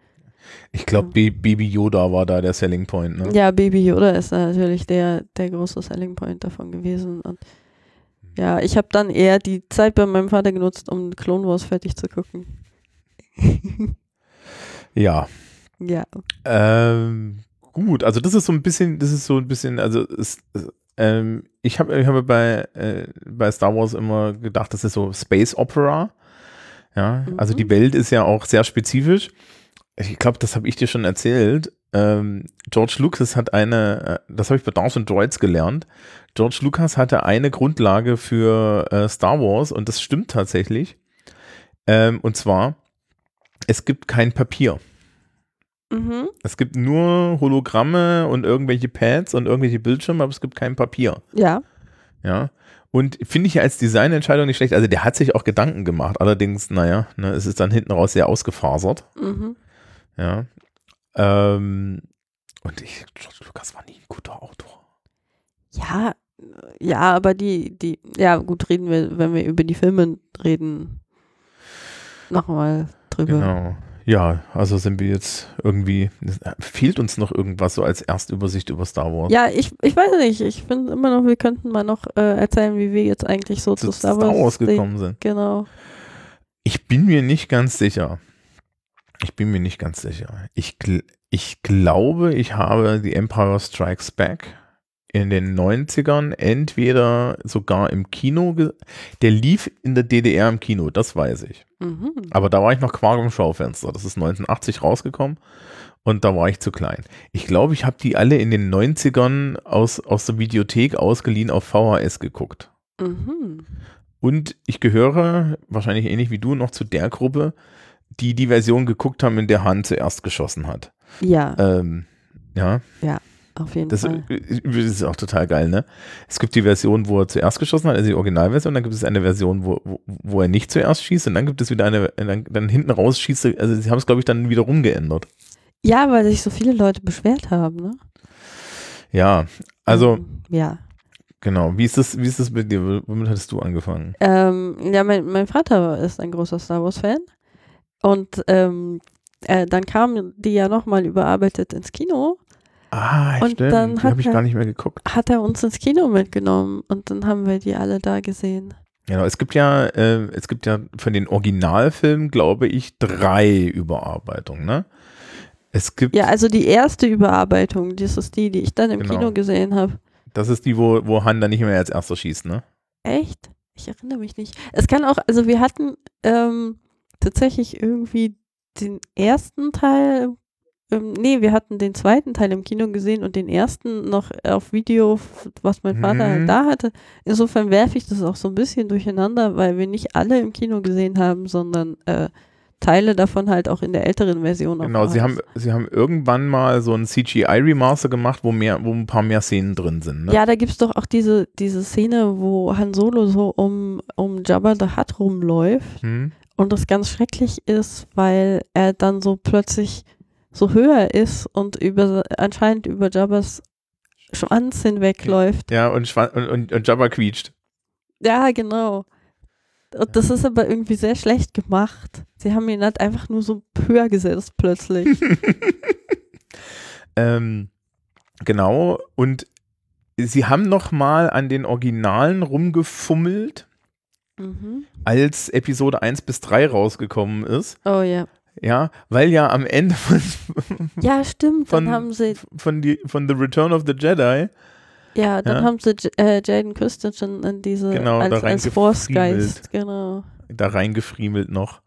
Ich glaube, Baby Yoda war da der Selling Point. Ne? Ja, Baby Yoda ist natürlich der, der große Selling Point davon gewesen. Und ja, ich habe dann eher die Zeit bei meinem Vater genutzt, um Clone Wars fertig zu gucken. ja. Ja. Ähm, gut, also das ist so ein bisschen, das ist so ein bisschen, also es, ähm, ich habe ich hab bei, äh, bei Star Wars immer gedacht, das ist so Space Opera. Ja, mhm. also die Welt ist ja auch sehr spezifisch. Ich glaube, das habe ich dir schon erzählt. Ähm, George Lucas hat eine, äh, das habe ich bei Dawson Droids gelernt. George Lucas hatte eine Grundlage für äh, Star Wars und das stimmt tatsächlich. Ähm, und zwar, es gibt kein Papier. Mhm. Es gibt nur Hologramme und irgendwelche Pads und irgendwelche Bildschirme, aber es gibt kein Papier. Ja. Ja. Und finde ich als Designentscheidung nicht schlecht. Also der hat sich auch Gedanken gemacht. Allerdings, naja, ne, es ist dann hinten raus sehr ausgefasert. Mhm. Ja. Ähm, und ich, George Lucas war nie ein guter Autor. Ja, ja, aber die, die, ja, gut, reden wir, wenn wir über die Filme reden, nochmal drüber. Genau. Ja, also sind wir jetzt irgendwie, fehlt uns noch irgendwas so als Erstübersicht über Star Wars? Ja, ich, ich weiß nicht. Ich finde immer noch, wir könnten mal noch äh, erzählen, wie wir jetzt eigentlich so zu, zu Star, Wars, Star Wars gekommen sind. Genau. Ich bin mir nicht ganz sicher. Ich bin mir nicht ganz sicher. Ich, ich glaube, ich habe The Empire Strikes Back in den 90ern entweder sogar im Kino, der lief in der DDR im Kino, das weiß ich. Mhm. Aber da war ich noch Quark im Schaufenster. Das ist 1980 rausgekommen und da war ich zu klein. Ich glaube, ich habe die alle in den 90ern aus, aus der Videothek ausgeliehen auf VHS geguckt. Mhm. Und ich gehöre, wahrscheinlich ähnlich wie du, noch zu der Gruppe, die die Version geguckt haben, in der Han zuerst geschossen hat. Ja. Ähm, ja. Ja. Auf jeden das, Fall. Das ist auch total geil, ne? Es gibt die Version, wo er zuerst geschossen hat, also die Originalversion, dann gibt es eine Version, wo, wo, wo er nicht zuerst schießt und dann gibt es wieder eine, dann, dann hinten raus schießt, also sie haben es, glaube ich, dann wieder rumgeändert. Ja, weil sich so viele Leute beschwert haben, ne? Ja, also. Um, ja. Genau. Wie ist das, wie ist das mit dir? Womit hattest du angefangen? Ähm, ja, mein, mein Vater ist ein großer Star Wars-Fan. Und ähm, äh, dann kamen die ja nochmal überarbeitet ins Kino. Ah, und stimmt. dann habe ich gar nicht mehr geguckt. Hat er uns ins Kino mitgenommen und dann haben wir die alle da gesehen. Genau, es gibt ja, äh, es gibt ja von den Originalfilmen, glaube ich, drei Überarbeitungen, ne? Es gibt. Ja, also die erste Überarbeitung, das ist die, die ich dann im genau. Kino gesehen habe. Das ist die, wo, wo Han dann nicht mehr als erster schießt, ne? Echt? Ich erinnere mich nicht. Es kann auch, also wir hatten ähm, tatsächlich irgendwie den ersten Teil ähm, nee, wir hatten den zweiten Teil im Kino gesehen und den ersten noch auf Video, was mein Vater mhm. da hatte. Insofern werfe ich das auch so ein bisschen durcheinander, weil wir nicht alle im Kino gesehen haben, sondern äh, Teile davon halt auch in der älteren Version. Genau, sie haben, sie haben irgendwann mal so ein CGI-Remaster gemacht, wo mehr, wo ein paar mehr Szenen drin sind. Ne? Ja, da gibt es doch auch diese, diese Szene, wo Han Solo so um, um Jabba the Hutt rumläuft. Hm. Und das ganz schrecklich ist, weil er dann so plötzlich so höher ist und über anscheinend über Jabbas Schwanz hinwegläuft. Ja, und, Schwan und, und, und Jabba quietscht. Ja, genau. Und das ist aber irgendwie sehr schlecht gemacht. Sie haben ihn halt einfach nur so höher gesetzt plötzlich. ähm, genau. Und sie haben noch mal an den Originalen rumgefummelt, mhm. als Episode 1 bis 3 rausgekommen ist. Oh ja. Ja, weil ja am Ende von, ja, stimmt, von, dann haben sie von, die, von The Return of the Jedi. Ja, dann ja. haben sie äh, Jaden Christensen in diese genau, als, als Force-Geist, genau. Da reingefriemelt noch.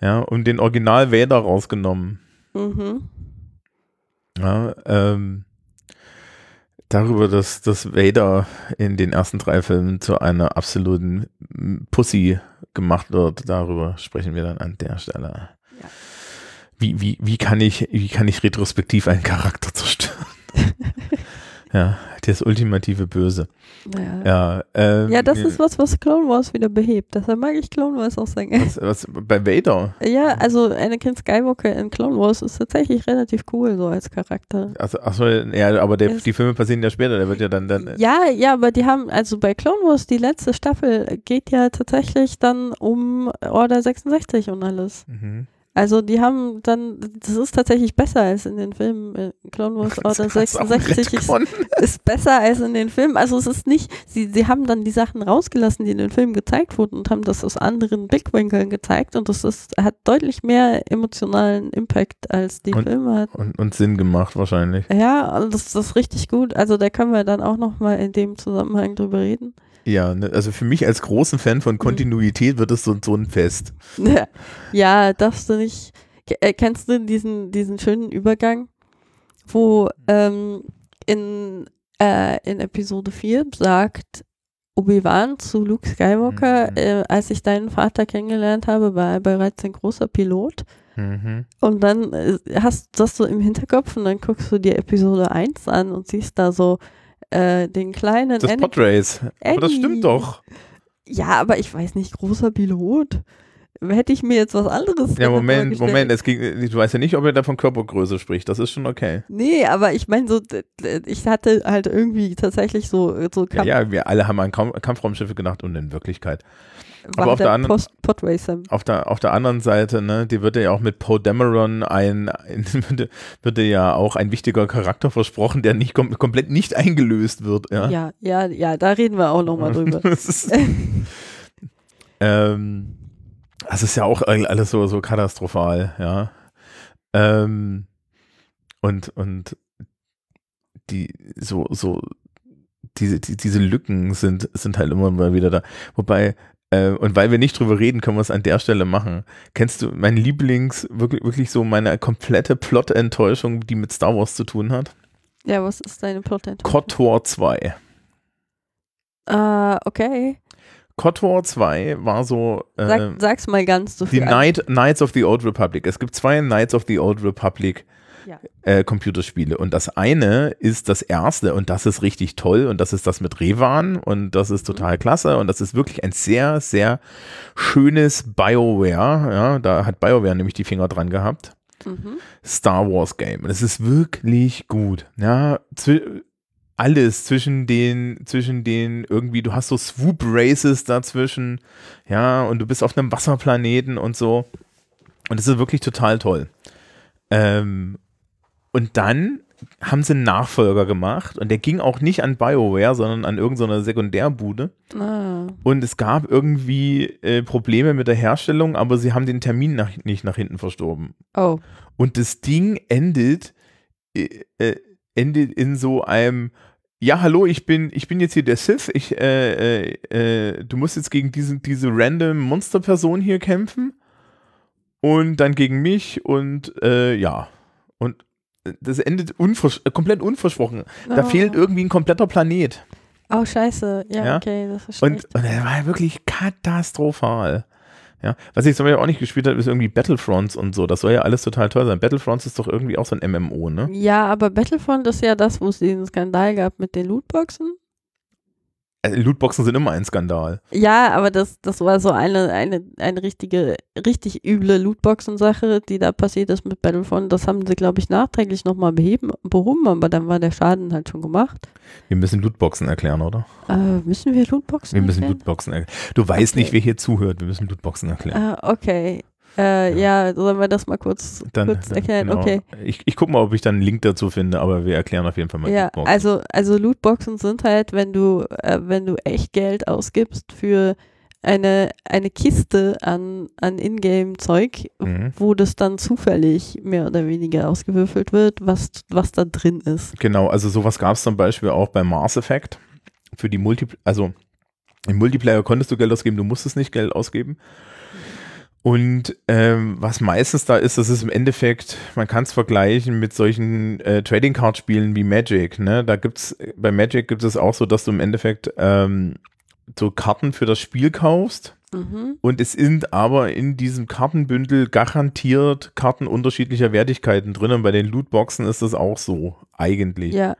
Ja, und den Original Vader rausgenommen. Mhm. Ja, ähm, darüber, dass, dass Vader in den ersten drei Filmen zu einer absoluten Pussy gemacht wird, darüber sprechen wir dann an der Stelle. Wie, wie, wie, kann ich, wie kann ich retrospektiv einen Charakter zerstören? ja, das ultimative Böse. Ja, ja, ähm, ja das ist was, was Clone Wars wieder behebt. Deshalb mag ich Clone Wars auch sehr gerne. Was, was, bei Vader? Ja, also Anakin Skywalker in Clone Wars ist tatsächlich relativ cool so als Charakter. Also, achso, ja, aber der, die Filme passieren ja später, der wird ja dann, dann. Ja, ja, aber die haben, also bei Clone Wars, die letzte Staffel geht ja tatsächlich dann um Order 66 und alles. Mhm. Also die haben dann, das ist tatsächlich besser als in den Filmen. Äh, Clone Wars Order 66 ist, ist, besser als in den Filmen. Also es ist nicht, sie, sie haben dann die Sachen rausgelassen, die in den Filmen gezeigt wurden und haben das aus anderen Blickwinkeln gezeigt und das ist, hat deutlich mehr emotionalen Impact als die und, Filme hatten. Und, und, Sinn gemacht wahrscheinlich. Ja, das, das ist richtig gut. Also da können wir dann auch nochmal in dem Zusammenhang drüber reden. Ja, ne, also für mich als großen Fan von mhm. Kontinuität wird es so, so ein Fest. Ja, darfst du nicht. Äh, kennst du diesen, diesen schönen Übergang, wo ähm, in, äh, in Episode 4 sagt Obi-Wan zu Luke Skywalker, mhm. äh, als ich deinen Vater kennengelernt habe, war er bereits ein großer Pilot. Mhm. Und dann äh, hast du das so im Hinterkopf und dann guckst du dir Episode 1 an und siehst da so äh, den kleinen. Das Podrace. Aber das stimmt doch. Ja, aber ich weiß nicht, großer Pilot. Hätte ich mir jetzt was anderes Ja, Moment, Moment, es ging, du weißt ja nicht, ob er da von Körpergröße spricht, das ist schon okay. Nee, aber ich meine so, ich hatte halt irgendwie tatsächlich so, so Kampf Ja, ja, wir alle haben an Kampfraumschiffe gedacht und in Wirklichkeit aber auf der, anderen, auf, der, auf der anderen Seite, ne, die wird ja auch mit Poe Dameron ein, ein wird ja auch ein wichtiger Charakter versprochen, der nicht kom komplett nicht eingelöst wird. Ja, ja, ja, ja da reden wir auch nochmal drüber. ist, ähm, das ist ja auch alles so, so katastrophal, ja. Ähm, und, und die, so, so, diese, die, diese Lücken sind, sind halt immer mal wieder da. Wobei, äh, und weil wir nicht drüber reden, können wir es an der Stelle machen. Kennst du mein Lieblings, wirklich, wirklich so meine komplette Plot-Enttäuschung, die mit Star Wars zu tun hat? Ja, was ist deine Plot-Enttäuschung? KOTOR 2. Ah, uh, okay. KOTOR 2 war so. Äh, Sag, sag's mal ganz so viel. Die Night, Knights of the Old Republic. Es gibt zwei Knights of the Old Republic ja. äh, Computerspiele. Und das eine ist das erste und das ist richtig toll und das ist das mit Revan und das ist total mhm. klasse und das ist wirklich ein sehr, sehr schönes BioWare. Ja, da hat BioWare nämlich die Finger dran gehabt. Mhm. Star Wars Game. Und es ist wirklich gut. Ja, alles zwischen den, zwischen den irgendwie, du hast so Swoop Races dazwischen, ja, und du bist auf einem Wasserplaneten und so. Und es ist wirklich total toll. Ähm, und dann haben sie einen Nachfolger gemacht und der ging auch nicht an BioWare, sondern an irgendeine Sekundärbude. Ah. Und es gab irgendwie äh, Probleme mit der Herstellung, aber sie haben den Termin nach, nicht nach hinten verstorben. Oh. Und das Ding endet, äh, äh, endet in so einem ja, hallo, ich bin, ich bin jetzt hier der Sith. Ich, äh, äh, äh du musst jetzt gegen diesen, diese random Monsterperson hier kämpfen. Und dann gegen mich und äh, ja. Und das endet unvers komplett unversprochen. Oh. Da fehlt irgendwie ein kompletter Planet. Oh, scheiße. Ja, ja? okay, das ist und, und er war wirklich katastrophal. Ja, was ich zum Beispiel auch nicht gespielt habe, ist irgendwie Battlefronts und so. Das soll ja alles total toll sein. Battlefronts ist doch irgendwie auch so ein MMO, ne? Ja, aber Battlefront ist ja das, wo es diesen Skandal gab mit den Lootboxen. Also Lootboxen sind immer ein Skandal. Ja, aber das, das war so eine, eine, eine richtige, richtig üble Lootboxen-Sache, die da passiert ist mit Battlefront. Das haben sie, glaube ich, nachträglich nochmal beheben, behoben, aber dann war der Schaden halt schon gemacht. Wir müssen Lootboxen erklären, oder? Äh, müssen wir Lootboxen erklären? Wir müssen erklären? Lootboxen erklären. Du weißt okay. nicht, wer hier zuhört. Wir müssen Lootboxen erklären. Uh, okay. Äh, ja. sollen wir das mal kurz, dann, kurz erklären? Genau. Okay. Ich, ich gucke mal, ob ich dann einen Link dazu finde, aber wir erklären auf jeden Fall mal. Ja, Lootboxen. also, also Lootboxen sind halt, wenn du, äh, wenn du echt Geld ausgibst für eine, eine Kiste an, an Ingame-Zeug, mhm. wo das dann zufällig mehr oder weniger ausgewürfelt wird, was, was da drin ist. Genau, also sowas gab es zum Beispiel auch bei Mars Effect. Für die Multi, also im Multiplayer konntest du Geld ausgeben, du musstest nicht Geld ausgeben. Und ähm, was meistens da ist, das ist im Endeffekt, man kann es vergleichen mit solchen äh, Trading Card Spielen wie Magic. Ne? Da gibt's bei Magic gibt es auch so, dass du im Endeffekt ähm, so Karten für das Spiel kaufst. Mhm. Und es sind aber in diesem Kartenbündel garantiert Karten unterschiedlicher Wertigkeiten drin. Und bei den Lootboxen ist das auch so, eigentlich. Ja.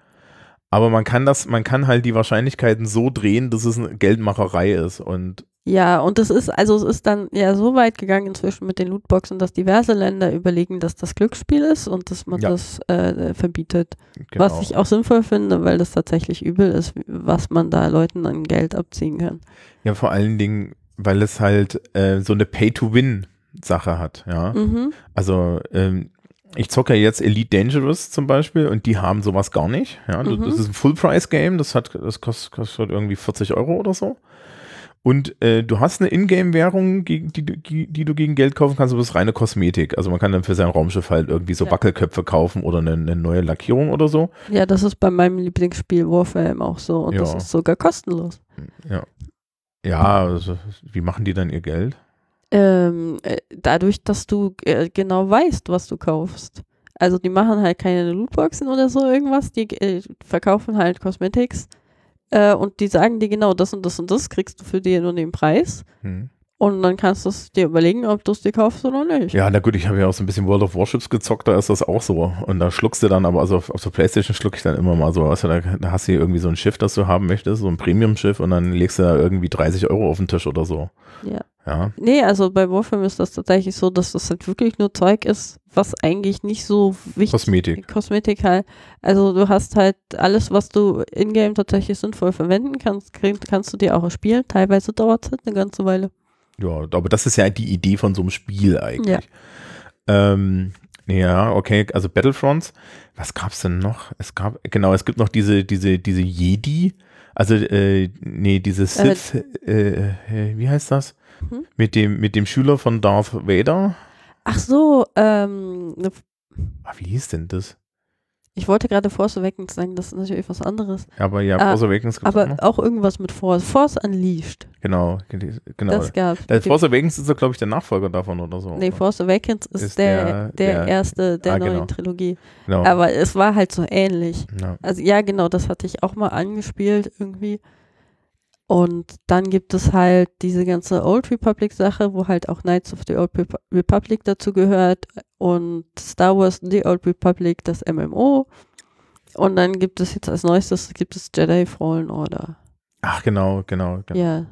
Aber man kann das, man kann halt die Wahrscheinlichkeiten so drehen, dass es eine Geldmacherei ist. Und ja, und es ist, also es ist dann ja so weit gegangen inzwischen mit den Lootboxen, dass diverse Länder überlegen, dass das Glücksspiel ist und dass man ja. das äh, verbietet. Genau. Was ich auch sinnvoll finde, weil das tatsächlich übel ist, was man da Leuten an Geld abziehen kann. Ja, vor allen Dingen, weil es halt äh, so eine Pay-to-Win Sache hat, ja. Mhm. Also ähm, ich zocke jetzt Elite Dangerous zum Beispiel und die haben sowas gar nicht. Ja, Mhm. das ist ein Full-Price-Game, das hat, das kostet, kostet irgendwie 40 Euro oder so. Und äh, du hast eine Ingame-Währung, gegen- die, du- die, die du gegen Geld kaufen kannst, aber das ist reine Kosmetik. Also man kann dann für sein Raumschiff halt irgendwie so Ja. Wackelköpfe kaufen oder eine, eine neue Lackierung oder so. Ja, das ist bei meinem Lieblingsspiel Warframe auch so und das Ja. ist sogar kostenlos. Ja. Ja, also, wie machen die dann ihr Geld? Ähm, äh, dadurch, dass du äh, genau weißt, was du kaufst. Also die machen halt keine Lootboxen oder so irgendwas, die äh, verkaufen halt Cosmetics äh, und die sagen dir genau, das und das und das kriegst du für den und den Preis Hm. und dann kannst du es dir überlegen, ob du es dir kaufst oder nicht. Ja, na gut, ich habe ja auch so ein bisschen World of Warships gezockt, da ist das auch so. Und da schluckst du dann, aber also auf, auf der Playstation schluck ich dann immer mal so. Also da, da hast du hier irgendwie so ein Schiff, das du haben möchtest, so ein Premium-Schiff und dann legst du da irgendwie 30 Euro auf den Tisch oder so. Ja. Ja. Nee, also bei Warframe ist das tatsächlich so, dass das halt wirklich nur Zeug ist, was eigentlich nicht so wichtig Kosmetik. Kosmetik halt. Also du hast halt alles, was du in-game tatsächlich sinnvoll verwenden kannst, kannst du dir auch erspielen. Teilweise dauert es halt eine ganze Weile. Ja, aber das ist ja die Idee von so einem Spiel eigentlich. Ähm, ja, okay, also Battlefronts. Was gab's denn noch? Es gab, genau, es gibt noch diese, diese, diese Jedi. Also, äh, nee, diese Sith, äh, äh, wie heißt das? Mhm. Mit dem, mit dem Schüler von Darth Vader. Ach so, ähm, ne- Ah, wie hieß denn das? ich wollte gerade Force Awakens sagen, das ist natürlich was anderes. Aber ja, Ah, Force Awakens gibt's auch Aber noch. auch irgendwas mit Force. Force Unleashed. Genau, genau. Das gab Das Force Awakens ist, glaube ich, der Nachfolger davon oder so. Nee, Force Awakens ist, Ist der, der- der, der- erste der Ah, neuen genau. Trilogie. genau. Aber es war halt so ähnlich. ja. Also ja, genau, das hatte ich auch mal angespielt irgendwie. Und dann gibt es halt diese ganze Old Republic Sache, wo halt auch Knights of the Old Repu- Republic dazu gehört und Star Wars The Old Republic, das MMO. Und dann gibt es jetzt als neuestes gibt es Jedi Fallen Order. Ach, genau, genau. genau. Ja.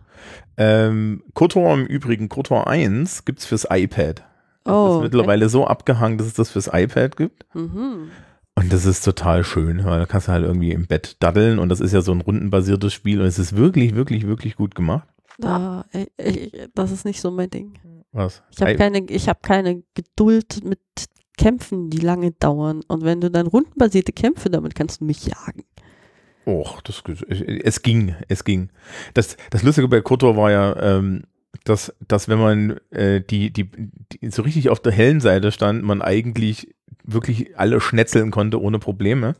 Ähm, KOTOR im Übrigen, KOTOR 1 gibt es fürs iPad. Das Oh. ist mittlerweile so abgehangen, dass es das fürs iPad gibt. Okay. Mhm. Und das ist total schön, weil da kannst du halt irgendwie im Bett daddeln und das ist ja so ein rundenbasiertes Spiel und es ist wirklich, wirklich, wirklich gut gemacht. Da, ich, ich, das ist nicht so mein Ding. Was? Ich habe keine, ich hab keine Geduld mit Kämpfen, die lange dauern. Und wenn du dann rundenbasierte Kämpfe, damit kannst du mich jagen. Och, das, es ging, es ging. Das, das Lustige bei KOTOR war ja, ähm, dass, dass wenn man äh, die, die, die so richtig auf der hellen Seite stand, man eigentlich wirklich alle schnetzeln konnte ohne Probleme.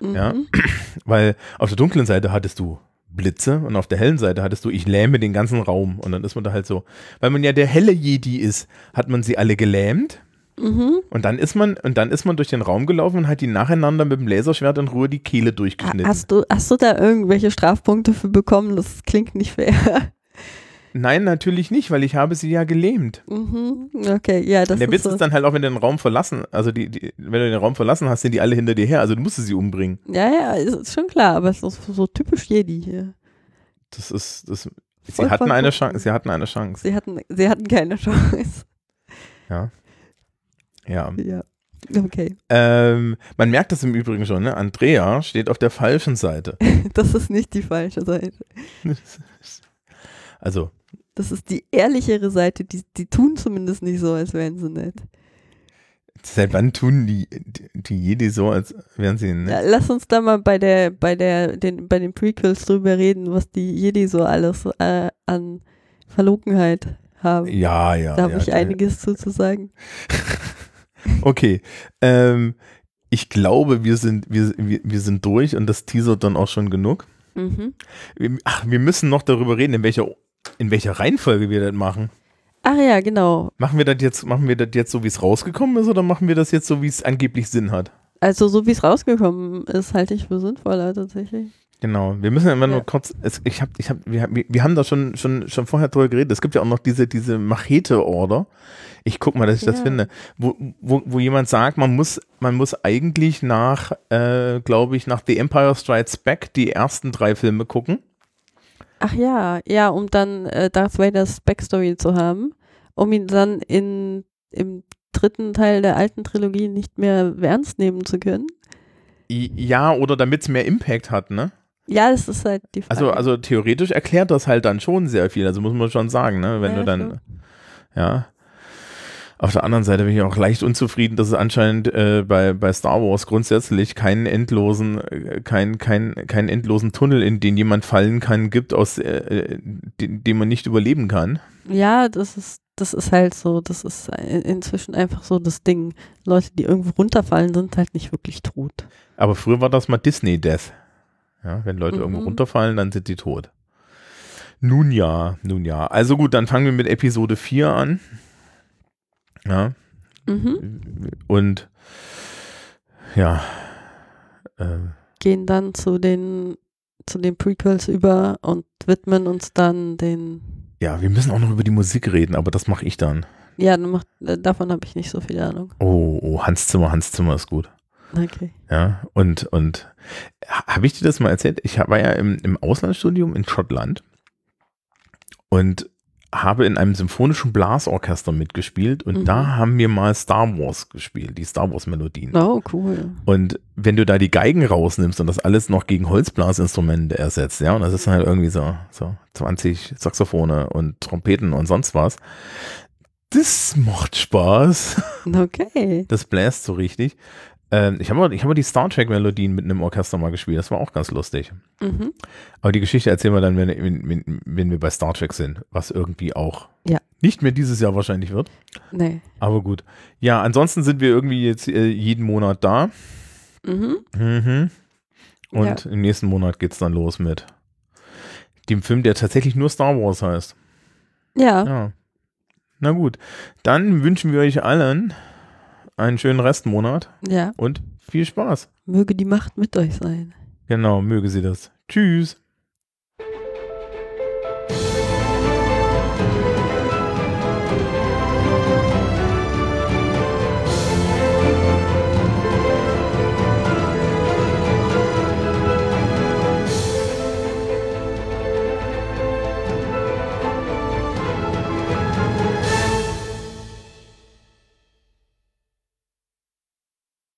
Ja. Mhm. Weil auf der dunklen Seite hattest du Blitze und auf der hellen Seite hattest du, ich lähme den ganzen Raum. Und dann ist man da halt so, weil man ja der helle Jedi ist, hat man sie alle gelähmt. Mhm. Und dann ist man, und dann ist man durch den Raum gelaufen und hat die nacheinander mit dem Laserschwert in Ruhe die Kehle durchgeschnitten. Hast du, hast du da irgendwelche Strafpunkte für bekommen? Das klingt nicht fair. Nein, natürlich nicht, weil ich habe sie ja gelähmt. mhm. Okay, ja, das der ist Witz so. ist dann halt auch, wenn du den Raum verlassen, also die, die, wenn du den Raum verlassen hast, sind die alle hinter dir her, also du musstest sie umbringen. ja, ja, ist, ist schon klar, aber es ist so typisch Jedi hier. Das ist, das, sie hatten eine. Chance, sie hatten eine Chance. Sie hatten, sie hatten keine Chance. Ja. Ja. Ja. Okay. Ähm, man merkt das im Übrigen schon, ne? Andrea steht auf der falschen Seite. Das ist nicht die falsche Seite. Also, Das ist die ehrlichere Seite. Die, die tun zumindest nicht so, als wären sie nett. seit wann tun die, die, die Jedi so, als wären sie Ja, ne? lass uns da mal bei der, bei der, den, bei den Prequels drüber reden, was die Jedi so alles äh, an Verlogenheit haben. Ja, ja. da habe ja, ich ja. einiges zu, zu sagen. Okay. Ähm, ich glaube, wir sind, wir, wir, wir sind durch und das teasert dann auch schon genug. Mhm. Ach, wir müssen noch darüber reden, in welcher, in welcher Reihenfolge wir das machen. Ach ja, genau. Machen wir das jetzt, machen wir das jetzt so, wie es rausgekommen ist, oder machen wir das jetzt so, wie es angeblich Sinn hat? Also so wie es rausgekommen ist, halte ich für sinnvoller tatsächlich. Genau, wir müssen immer nur Ja. kurz, es, ich hab, ich hab, wir, haben- wir haben da schon, schon, schon vorher drüber geredet, es gibt ja auch noch diese, diese Machete-Order. Ich guck mal, dass ich das Ja. finde, wo, wo, wo jemand sagt, man muss, man muss eigentlich nach, äh, glaube ich, nach The Empire Strikes Back die ersten drei Filme gucken. Ach ja, ja, um dann äh, Darth Vaders Backstory zu haben, um ihn dann in, im dritten Teil der alten Trilogie nicht mehr ernst nehmen zu können. Ja, oder damit es mehr Impact hat, ne? Ja, das ist halt die Frage. Also, also theoretisch erklärt das halt dann schon sehr viel, also muss man schon sagen, ne? Wenn Ja, du dann, schon. ja. Auf der anderen Seite bin ich auch leicht unzufrieden, dass es anscheinend äh, bei, bei Star Wars grundsätzlich keinen endlosen, äh, kein, kein, keinen endlosen Tunnel, in den jemand fallen kann, gibt, aus äh, den, den man nicht überleben kann. Ja, das ist, das ist halt so, das ist in- inzwischen einfach so das Ding. Leute, die irgendwo runterfallen, sind halt nicht wirklich tot. Aber früher war das mal Disney Death. Ja, wenn Leute Mhm. irgendwo runterfallen, dann sind sie tot. Nun ja, nun ja. Also gut, dann fangen wir mit Episode 4 an. Ja, Mhm. und ja, äh, Gehen dann zu den, zu den Prequels über und widmen uns dann den, ja, wir müssen auch noch über die Musik reden, aber das mache ich dann. ja, macht, äh, davon habe ich nicht so viel Ahnung. Oh, oh, Hans Zimmer, Hans Zimmer ist gut. Okay. Ja, und, und habe ich dir das mal erzählt? Ich war ja im, im Auslandsstudium in Schottland und habe in einem symphonischen Blasorchester mitgespielt und Mhm. da haben wir mal Star Wars gespielt, die Star Wars Melodien. Oh, cool. Und wenn du da die Geigen rausnimmst und das alles noch gegen Holzblasinstrumente ersetzt, ja, und das ist halt irgendwie so, so 20 Saxophone und Trompeten und sonst was, das macht Spaß. Okay. Das bläst so richtig. Ähm, ich habe ich hab die Star Trek Melodien mit einem Orchester mal gespielt. Das war auch ganz lustig. Mhm. Aber die Geschichte erzählen wir dann, wenn, wenn, wenn, wir bei Star Trek sind, was irgendwie auch Ja. nicht mehr dieses Jahr wahrscheinlich wird. Nee. Aber gut. Ja, ansonsten sind wir irgendwie jetzt äh, jeden Monat da. Mhm. Mhm. Und im nächsten Monat geht es dann los mit dem Film, der tatsächlich nur Star Wars heißt. Ja. Ja. Na gut. Dann wünschen wir euch allen einen schönen Restmonat Ja. und viel Spaß. Möge die Macht mit euch sein. Genau, möge sie das. Tschüss.